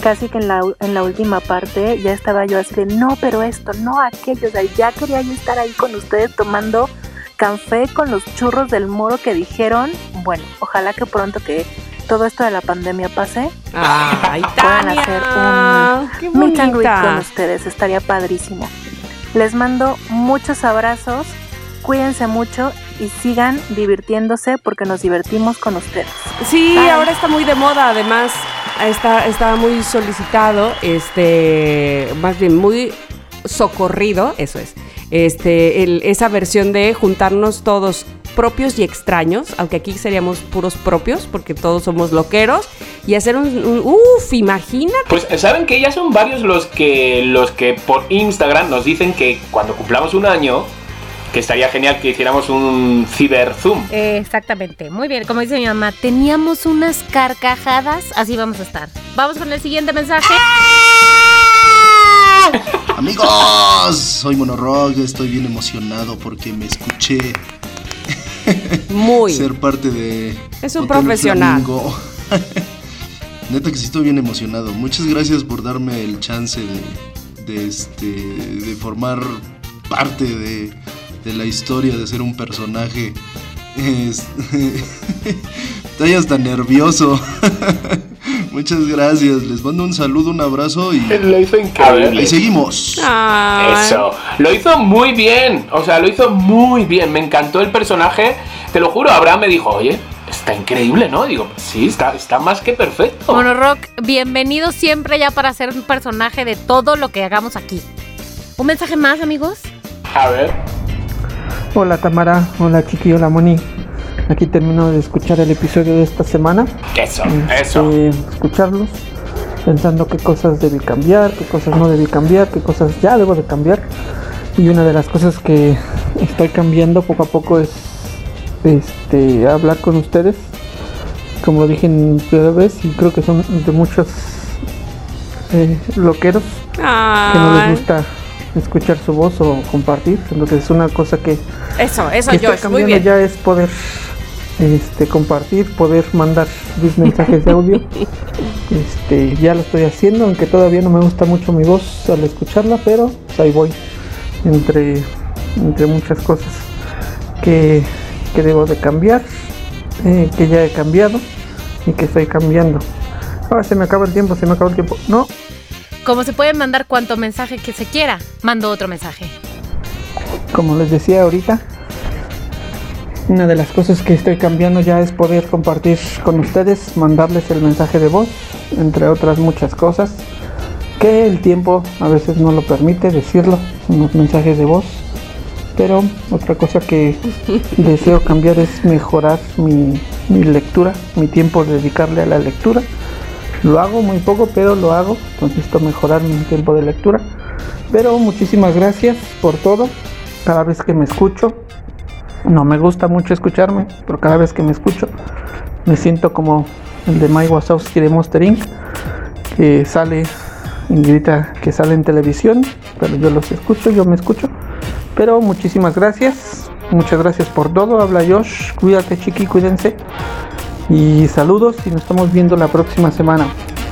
S7: Casi que en la, en la última parte ya estaba yo así de, no, pero esto, no aquello, o sea, ya quería yo estar ahí con ustedes tomando café con los churros del moro que dijeron, bueno, ojalá que pronto que todo esto de la pandemia pase,
S3: Ay,
S7: puedan
S3: Tania,
S7: hacer un meet and greet con ustedes, estaría padrísimo. Les mando muchos abrazos, cuídense mucho y sigan divirtiéndose porque nos divertimos con ustedes.
S3: Sí,
S7: Bye.
S3: ahora está muy de moda, además está, está muy solicitado, este, más bien muy socorrido, eso es, este, el- esa versión de juntarnos todos propios y extraños, aunque aquí seríamos puros propios, porque todos somos loqueros, y hacer un, un- uf, imagina
S4: Pues saben que ya son varios los que los que por Instagram nos dicen que cuando cumplamos un año que estaría genial que hiciéramos un ciber zoom.
S5: Eh, Exactamente, muy bien, como dice mi mamá, teníamos unas carcajadas, así vamos a estar. Vamos con el siguiente mensaje.
S8: Amigos, soy Monorock, estoy bien emocionado porque me escuché
S3: muy.
S8: ser parte de
S3: Es un
S8: Hotel
S3: profesional.
S8: Flamingo. Neta que sí estoy bien emocionado. Muchas gracias por darme el chance de, de, este, de formar parte de, de la historia, de ser un personaje. Es- estoy hasta nervioso. Muchas gracias. Les mando un saludo, un abrazo y
S4: Lo hizo increíble.
S8: seguimos.
S3: Ay.
S4: Eso, lo hizo muy bien, o sea, lo hizo muy bien, me encantó el personaje, te lo juro, Abraham me dijo, oye, está increíble, ¿no? Digo, sí, está, está más que perfecto.
S5: Monorock, bienvenido siempre ya para ser un personaje de todo lo que hagamos aquí. ¿Un mensaje más, amigos?
S4: A ver,
S9: Hola Tamara, hola Chiqui, hola Moni. Aquí termino de escuchar el episodio de esta semana.
S4: eso,
S9: Este,
S4: eso.
S9: Escucharlos, pensando qué cosas debí cambiar, qué cosas no debí cambiar, qué cosas ya debo de cambiar. Y una de las cosas que estoy cambiando poco a poco es este hablar con ustedes como lo dije en primera vez, y creo que son de muchos eh, loqueros que no les gusta escuchar su voz o compartir. Entonces es una cosa que,
S3: eso, eso,
S9: que está
S3: Josh, muy
S9: cambiando
S3: bien.
S9: ya es poder este, compartir, poder mandar mis mensajes de audio. Este, ya lo estoy haciendo, aunque todavía no me gusta mucho mi voz al escucharla, pero pues, ahí voy entre, entre muchas cosas que, que debo de cambiar, eh, que ya he cambiado y que estoy cambiando. Ahora se me acaba el tiempo, se me acaba el tiempo. No,
S5: Como se puede mandar cuanto mensaje que se quiera, mando otro mensaje.
S9: como les decía ahorita, una de las cosas que estoy cambiando ya es poder compartir con ustedes, mandarles el mensaje de voz, entre otras muchas cosas, que el tiempo a veces no lo permite decirlo, unos mensajes de voz. Pero otra cosa que deseo cambiar es mejorar mi, mi lectura, mi tiempo de dedicarle a la lectura. Lo hago muy poco, pero lo hago. Necesito mejorar mi tiempo de lectura. Pero muchísimas gracias por todo. Cada vez que me escucho, no me gusta mucho escucharme, pero cada vez que me escucho, me siento como el de Mike Wazowski de Monster Inc. Que sale grita que sale en televisión, pero yo los escucho, yo me escucho. Pero muchísimas gracias, muchas gracias por todo. Habla Josh, cuídate chiqui, cuídense. Y saludos y nos estamos viendo la próxima semana.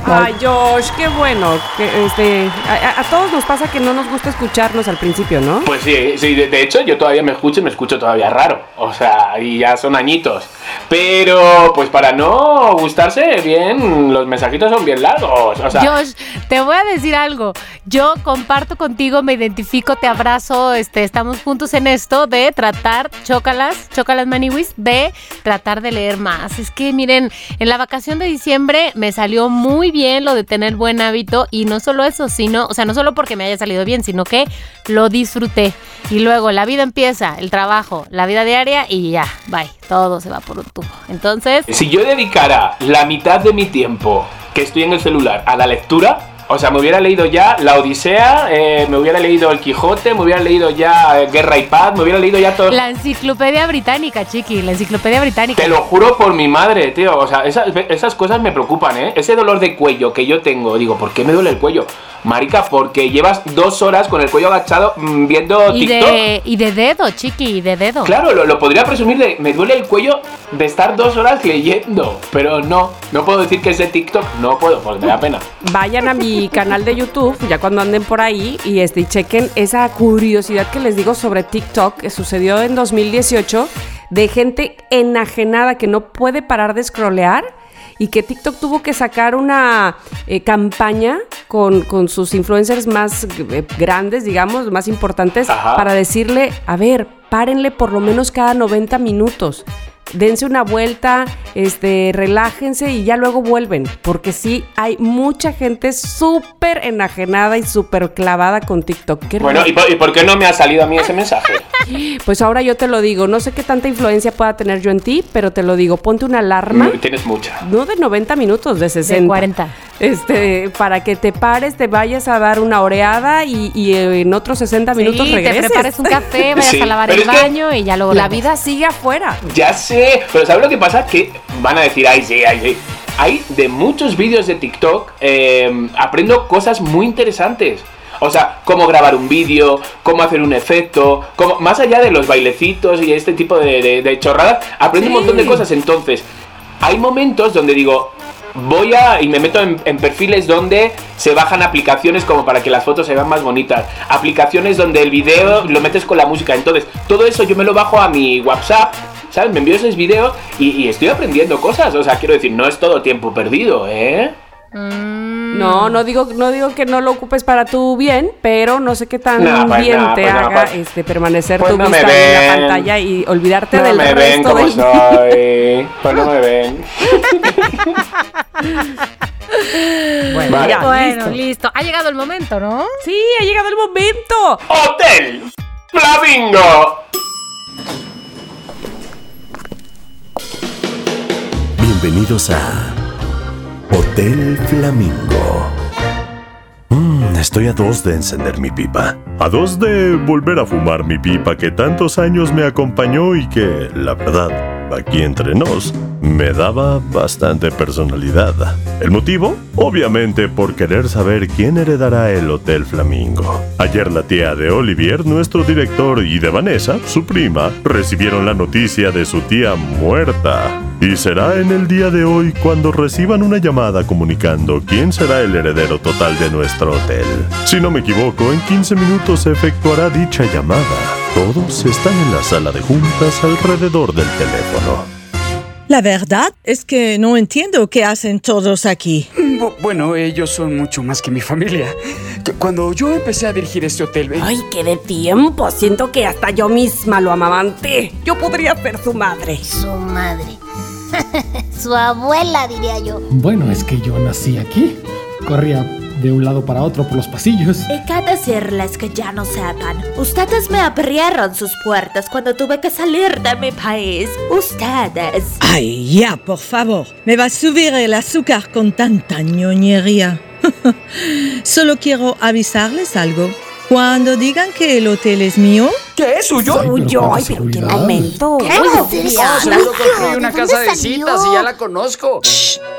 S3: Ay, Josh, qué bueno. Que, este, a, a- a todos nos pasa que no nos gusta escucharnos al principio, ¿no?
S4: Pues sí, sí, de, de hecho yo todavía me escucho y me escucho todavía raro. O sea, y ya son añitos. Pero pues para no gustarse bien, los mensajitos son bien largos. O sea,
S5: Josh, te voy a decir algo. Yo comparto contigo, me identifico, te abrazo, este, estamos juntos en esto de tratar, chócalas, chócalas maniwis, de tratar de leer más. Es que miren, en la vacación de diciembre me salió muy bien lo de tener buen hábito y no solo eso, sino, o sea, no solo porque me haya salido bien, sino que lo disfruté. Y luego la vida empieza, el trabajo, la vida diaria y ya, bye, todo se va por un tubo. Entonces,
S4: si yo dedicara la mitad de mi tiempo que estoy en el celular a la lectura, o sea, me hubiera leído ya La Odisea, eh, me hubiera leído El Quijote, me hubiera leído ya eh, Guerra y Paz, me hubiera leído ya todo.
S5: la enciclopedia británica, chiqui, la enciclopedia británica.
S4: Te lo juro por mi madre, tío. O sea, esas, esas cosas me preocupan, ¿eh? Ese dolor de cuello que yo tengo, digo, ¿por qué me duele el cuello? Marica, porque llevas dos horas con el cuello agachado mm, viendo
S5: Y
S4: TikTok.
S5: de, y de dedo, chiqui, y de dedo.
S4: Claro, lo, lo podría presumir de me duele el cuello de estar dos horas leyendo, pero no, no puedo decir que es de TikTok, no puedo, porque me da pena.
S3: Vayan a mi canal de YouTube, ya cuando anden por ahí, y este, y chequen esa curiosidad que les digo sobre TikTok, que sucedió en 2018, de gente enajenada que no puede parar de scrollear y que TikTok tuvo que sacar una eh, campaña con, con sus influencers más eh, grandes, digamos, más importantes,
S4: Ajá.
S3: para decirle, a ver, párenle por lo menos cada 90 minutos. Dense una vuelta, este, relájense y ya luego vuelven. Porque sí, hay mucha gente súper enajenada y súper clavada con TikTok. Qué
S4: Bueno. ¿y por, y por qué no me ha salido a mí ese mensaje?
S3: Pues ahora yo te lo digo, no sé qué tanta influencia pueda tener yo en ti, pero te lo digo, ponte una alarma.
S4: Mm, Tienes mucha.
S3: No de 90 minutos, de 60.
S5: De 40.
S3: Este, para que te pares, te vayas a dar una oreada y, y en otros 60 minutos
S5: sí, te
S3: regreses.
S5: prepares un café, vayas
S4: Sí,
S5: a lavar el baño y ya luego
S3: La vida sigue afuera.
S4: Ya sé, pero ¿sabes lo que pasa? Que van a decir, ay, sí, ay, sí. Hay de muchos vídeos de TikTok, eh, aprendo cosas muy interesantes. O sea, cómo grabar un vídeo, cómo hacer un efecto, cómo, más allá de los bailecitos y este tipo de, de- de chorradas, aprendo un montón de cosas. Entonces, hay momentos donde digo, voy a y me meto en, en perfiles donde se bajan aplicaciones como para que las fotos se vean más bonitas, aplicaciones donde el video lo metes con la música. Entonces, todo eso yo me lo bajo a mi WhatsApp. ¿Sabes? Me envío esos videos y, y estoy aprendiendo cosas. O sea, quiero decir, no es todo tiempo perdido, ¿eh?
S5: Mm.
S3: No, no digo, no digo que no lo ocupes para tu bien, pero no sé qué tan
S4: pues
S3: bien te
S4: pues
S3: haga
S4: pues-
S3: este, permanecer
S4: pues
S3: tu
S4: no me
S3: vista en la pantalla y olvidarte
S4: No
S3: del
S4: me ven como
S3: del
S4: soy. Pues no me ven.
S3: Bueno,
S4: Vale.
S3: ya,
S5: Bueno,
S3: listo.
S5: listo. Ha llegado el momento, ¿no?
S3: Sí, ha llegado el momento.
S4: ¡Hotel Flamingo!
S10: Bienvenidos a Hotel Flamingo. Mm, estoy a dos de encender mi pipa. A dos de volver a fumar mi pipa que tantos años me acompañó y que, la verdad, aquí entre nos, me daba bastante personalidad. ¿El motivo? Obviamente por querer saber quién heredará el Hotel Flamingo. Ayer la tía de Olivier, nuestro director, y de Vanessa, su prima, recibieron la noticia de su tía muerta. Y será en el día de hoy cuando reciban una llamada comunicando quién será el heredero total de nuestro hotel. Si no me equivoco, en 15 minutos se efectuará dicha llamada. Todos están en la sala de juntas alrededor del teléfono.
S11: La verdad es que no entiendo qué hacen todos aquí.
S12: Bu- bueno, ellos son mucho más que mi familia. Cuando yo empecé a dirigir este hotel, eh,
S3: Ay, qué de tiempo. Siento que hasta yo misma lo amamanté. Yo podría ser su madre.
S13: Su madre. Su abuela, diría yo.
S14: Bueno, es que yo nací aquí. Corría de un lado para otro por los pasillos.
S15: Y que decirles que ya no sepan. Ustedes me abrieron sus puertas cuando tuve que salir de mi país. Ustedes.
S11: Ay, ya, por favor. Me va a subir el azúcar con tanta ñoñería. Solo quiero avisarles algo. Cuando digan que el hotel es mío...
S12: ¿Qué es suyo?
S3: Suyo, ay, pero qué momento.
S13: ¿Qué
S3: Ay,
S13: va a ser
S3: Dios.
S13: Eso?
S12: seguro construí una
S13: ¿de
S12: casa de citas y ya la conozco.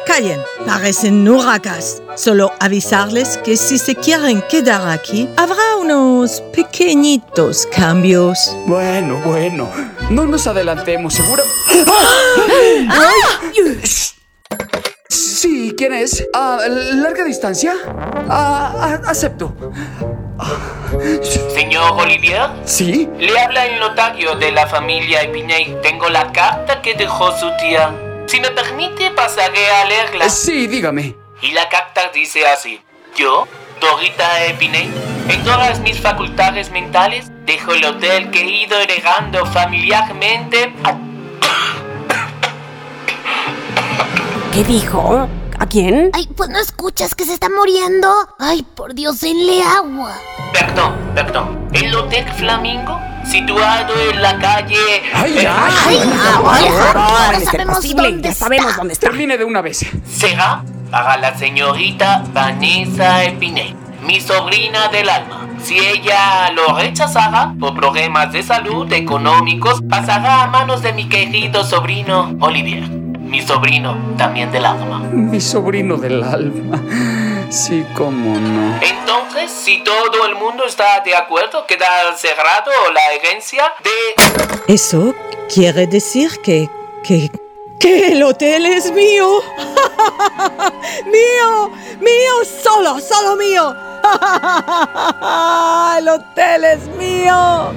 S11: Callen, parecen huracas. Solo avisarles que si se quieren quedar aquí, habrá unos pequeñitos cambios.
S12: Bueno, bueno. No nos adelantemos, seguro. Sí, ¿quién es? Ah, ¿Larga distancia? Ah, acepto.
S16: Señor Olivier,
S12: ¿Sí?
S16: le habla el notario de la familia Epiney. Tengo la carta que dejó su tía. Si me permite, pasaré a leerla.
S12: Sí, dígame.
S16: Y la carta dice así. Yo, Dorita Epiney, en todas mis facultades mentales, dejo el hotel que he ido heredando familiarmente
S3: ¿Qué dijo? ¿A quién?
S13: Ay, pues no escuchas que se está muriendo. Ay, por Dios, denle agua.
S16: Perdón, perdón. El Hotel Flamingo, situado en la calle...
S12: ¡Ay, ya!
S13: Ay,
S3: no, es
S13: sabemos
S3: posible,
S13: dónde
S3: ya sabemos
S13: está.
S3: dónde está.
S12: Termine de una vez.
S16: será para la señorita Vanessa Epiney, mi sobrina del alma. Si ella lo rechazara por problemas de salud económicos, pasará a manos de mi querido sobrino Olivier, mi sobrino también del alma.
S12: Mi sobrino del alma. Sí, cómo no.
S16: Entonces, si todo el mundo está de acuerdo, queda cerrado la herencia de...
S11: Eso quiere decir que... que... que el hotel es mío. mío, mío, solo, solo mío. el hotel es mío.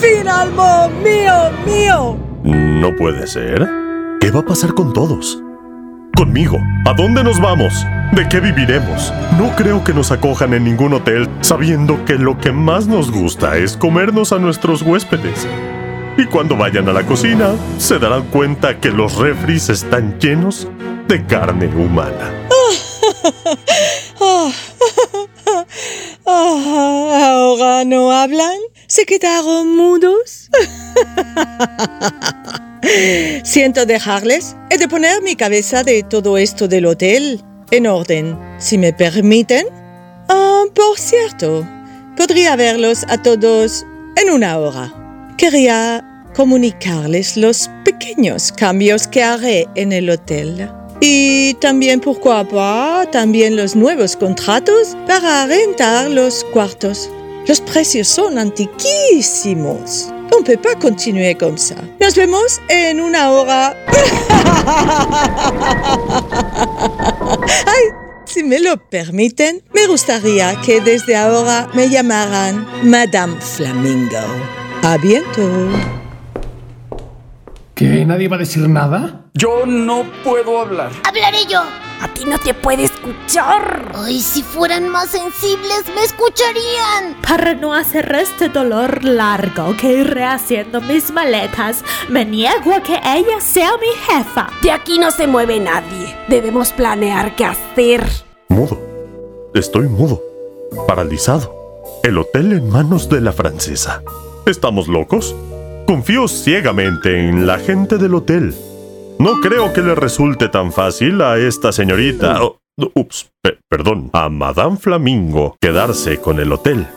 S11: Finalmente mío, mío.
S10: No puede ser. ¿Qué va a pasar con todos? Conmigo. ¿A dónde nos vamos? ¿De qué viviremos? No creo que nos acojan en ningún hotel sabiendo que lo que más nos gusta es comernos a nuestros huéspedes. Y cuando vayan a la cocina, se darán cuenta que los refris están llenos de carne humana.
S11: Ah, ah, ahora no hablan, se quedaron mudos. Siento dejarles. He de poner mi cabeza de todo esto del hotel en orden, si me permiten. Ah, por cierto, podría verlos a todos en una hora. Quería comunicarles los pequeños cambios que haré en el hotel. Y también, pourquoi pas, también los nuevos contratos para rentar los cuartos. Los precios son antiquísimos. On peut pas continuer comme ça. Nos vemos en una hora. Ay, si me lo permiten, me gustaría que desde ahora me llamaran Madame Flamingo. A bientôt.
S14: ¿Que nadie va a decir nada?
S12: Yo no puedo hablar.
S13: Hablaré yo.
S3: A ti no te puede escuchar.
S13: Ay, si fueran más sensibles, me escucharían.
S15: Para no hacer este dolor largo que iré haciendo mis maletas, me niego a que ella sea mi jefa.
S3: De aquí no se mueve nadie. Debemos planear qué hacer.
S10: Mudo. Estoy mudo. Paralizado. El hotel en manos de la francesa. ¿Estamos locos? Confío ciegamente en la gente del hotel. No creo que le resulte tan fácil a esta señorita... oh, ups, pe- perdón, a Madame Flamingo quedarse con el hotel.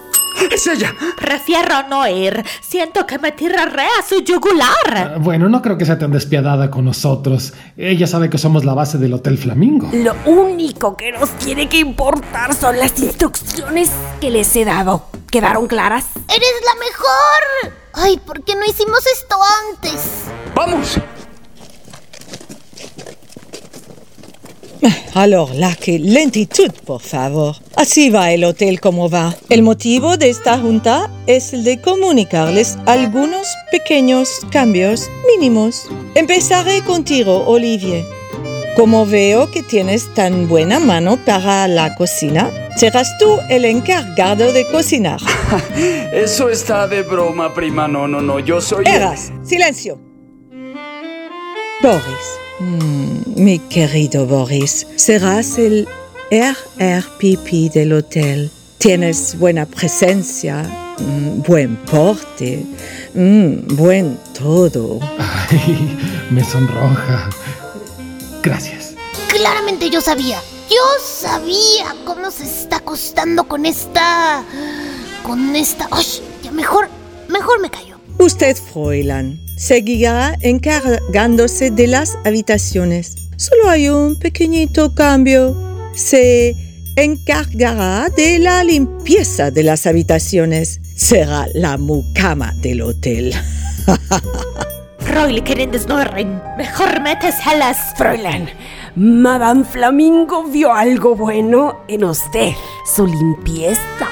S12: ¡Es ella!
S15: Prefiero no ir. Siento que me tiraré a su yugular.
S14: Ah, Bueno, no creo que sea tan despiadada con nosotros. Ella sabe que somos la base del Hotel Flamingo.
S17: Lo único que nos tiene que importar son las instrucciones que les he dado. ¿Quedaron claras?
S13: ¡Eres la mejor! Ay, ¿por qué no hicimos esto antes?
S12: ¡Vamos!
S11: Alors là, que lentitud, por favor. Así va el hotel como va. El motivo de esta junta es el de comunicarles algunos pequeños cambios mínimos. Empezaré contigo, Olivier. Como veo que tienes tan buena mano para la cocina, serás tú el encargado de cocinar.
S12: Eso está de broma, prima. No, no, no. Yo soy.
S11: Eras, silencio. Boris, mm, mi querido Boris, serás el RRPP del hotel. Tienes buena presencia, mm, buen porte, mm, buen todo.
S14: Ay, me sonroja. Gracias.
S13: Claramente yo sabía. Yo sabía cómo se está acostando con esta. con esta. ¡Ay! Ya mejor. Mejor me callo.
S11: Usted, Fräulein, seguirá encargándose de las habitaciones. Solo hay un pequeñito cambio. Se encargará de la limpieza de las habitaciones. Será la mucama del hotel.
S15: Fräulein Snorren, mejor méteselas.
S17: Fräulein, Madame Flamingo vio algo bueno en usted. Su limpieza.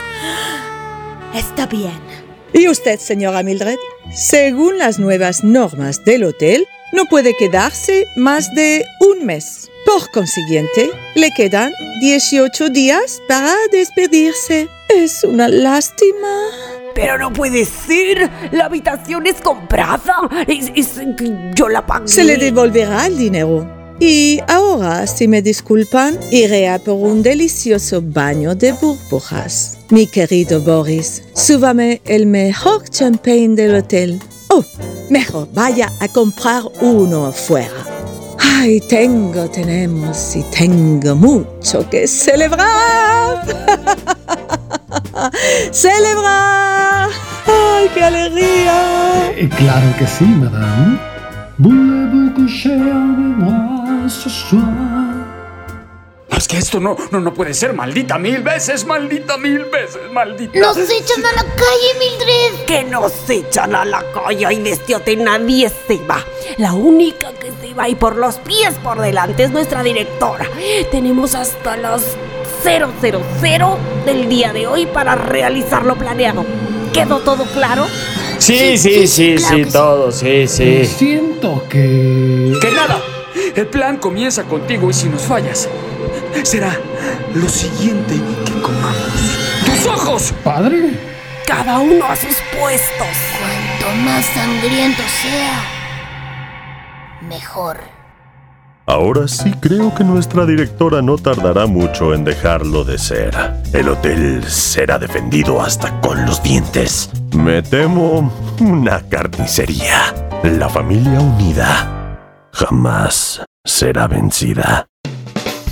S15: Está bien.
S11: ¿Y usted, señora Mildred? Según las nuevas normas del hotel, no puede quedarse más de un mes. Por consiguiente, le quedan 18 días para despedirse. Es una lástima.
S17: Pero no puede ser. La habitación es comprada. Es, es- yo la pagué.
S11: Se le devolverá el dinero. Y ahora, si me disculpan, iré a por un delicioso baño de burbujas. Mi querido Boris, súbame el mejor champagne del hotel. Oh, mejor vaya a comprar uno afuera. Ay, tengo, tenemos y tengo mucho que celebrar. celebrar. Ay, qué alegría.
S14: Eh, claro que sí, madame.
S12: Es que esto no, no, no puede ser. Maldita mil veces, maldita mil veces, maldita.
S13: ¡Nos echan a la calle, Mildred!
S17: Que nos echan a la calle y de hotel nadie se va. La única que se va y por los pies por delante es nuestra directora. Tenemos hasta las 000 del día de hoy para realizar lo planeado. ¿Quedó todo claro?
S12: Sí, sí, sí,
S17: claro
S12: sí,
S17: que sí.
S12: todo, sí, sí.
S14: Siento que...
S12: ¡Que nada! El plan comienza contigo y si nos fallas, será lo siguiente que comamos. ¡Tus ojos!
S14: ¿Padre?
S17: Cada uno a sus puestos.
S13: Cuanto más sangriento sea, mejor.
S10: Ahora sí creo que nuestra directora no tardará mucho en dejarlo de ser. El hotel será defendido hasta con los dientes. Me temo una carnicería. La familia unida jamás será vencida.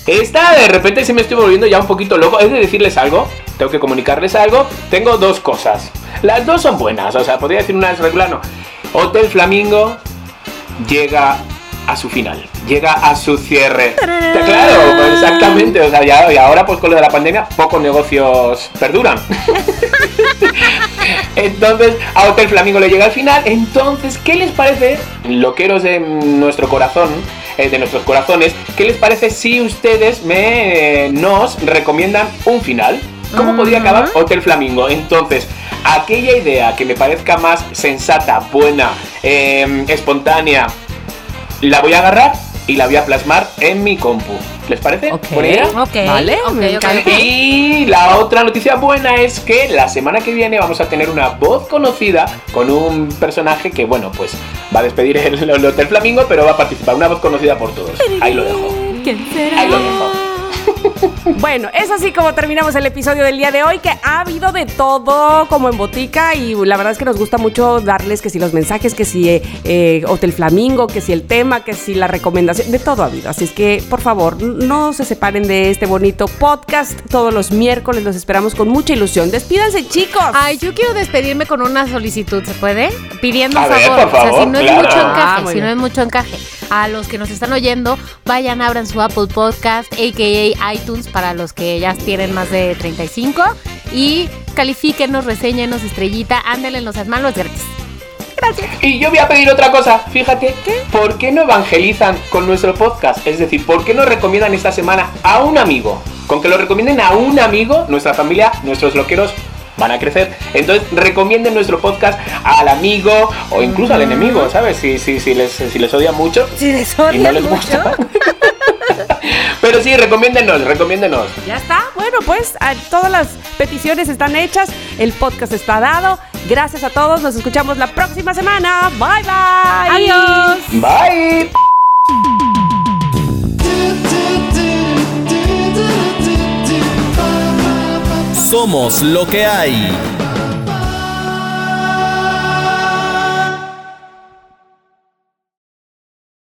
S4: Esta de repente se me estoy volviendo ya un poquito loco. Es de decirles algo, tengo que comunicarles algo. Tengo dos cosas. Las dos son buenas, o sea, podría decir una es regular, no. Hotel Flamingo llega a su final, llega a su cierre. Claro, exactamente. O sea, ya, y ahora pues con lo de la pandemia, pocos negocios perduran. Entonces, a Hotel Flamingo le llega al final. Entonces, ¿qué les parece, loqueros de nuestro corazón, eh, de nuestros corazones, qué les parece si ustedes me nos recomiendan un final? ¿Cómo podría acabar Hotel Flamingo? Entonces, aquella idea que me parezca más sensata, buena, eh, espontánea, la voy a agarrar y la voy a plasmar en mi compu. ¿Les parece? Buena idea.
S5: Ok,
S3: Vale,
S5: ok,
S3: me
S5: ok.
S3: encanta.
S4: Y la otra noticia buena es que la semana que viene vamos a tener una voz conocida con un personaje que, bueno, pues va a despedir el, el Hotel Flamingo, pero va a participar. Una voz conocida por todos. Ahí lo dejo.
S17: ¿Quién será?
S4: Ahí lo dejo.
S3: Bueno, es así como terminamos el episodio del día de hoy, que ha habido de todo como en botica y la verdad es que nos gusta mucho darles que si los mensajes, que si eh, eh, Hotel Flamingo, que si el tema, que si la recomendación, de todo ha habido. Así es que, por favor, no se separen de este bonito podcast. Todos los miércoles los esperamos con mucha ilusión. Despídanse, chicos.
S5: Ay, yo quiero despedirme con una solicitud, ¿se puede? Pidiendo
S4: A
S5: un
S4: ver,
S5: favor. o sea, si no es
S4: claro.
S5: mucho
S3: Ah,
S5: encaje,
S3: muy
S5: si no es mucho encaje. A los que nos están oyendo, vayan, abran su Apple Podcast, a.k.a. iTunes, para los que ya tienen más de 35. Y califíquenos, reseñenos, estrellita, ándenle en los manos gratis. Gracias.
S4: Y yo voy a pedir otra cosa, fíjate, ¿por qué no evangelizan con nuestro podcast? Es decir, ¿por qué no recomiendan esta semana a un amigo? Con que lo recomienden a un amigo, nuestra familia, nuestros loqueros van a crecer. Entonces, recomienden nuestro podcast al amigo o incluso al enemigo, ¿sabes? Si, si, si, les, si les odia mucho
S5: Si les
S4: y no les gusta. Pero sí, recomiéndenos, recomiéndenos.
S3: Ya está. Bueno, pues todas las peticiones están hechas. El podcast está dado. Gracias a todos. Nos escuchamos la próxima semana. Bye, bye.
S5: Adiós.
S4: Bye.
S1: Somos lo que hay.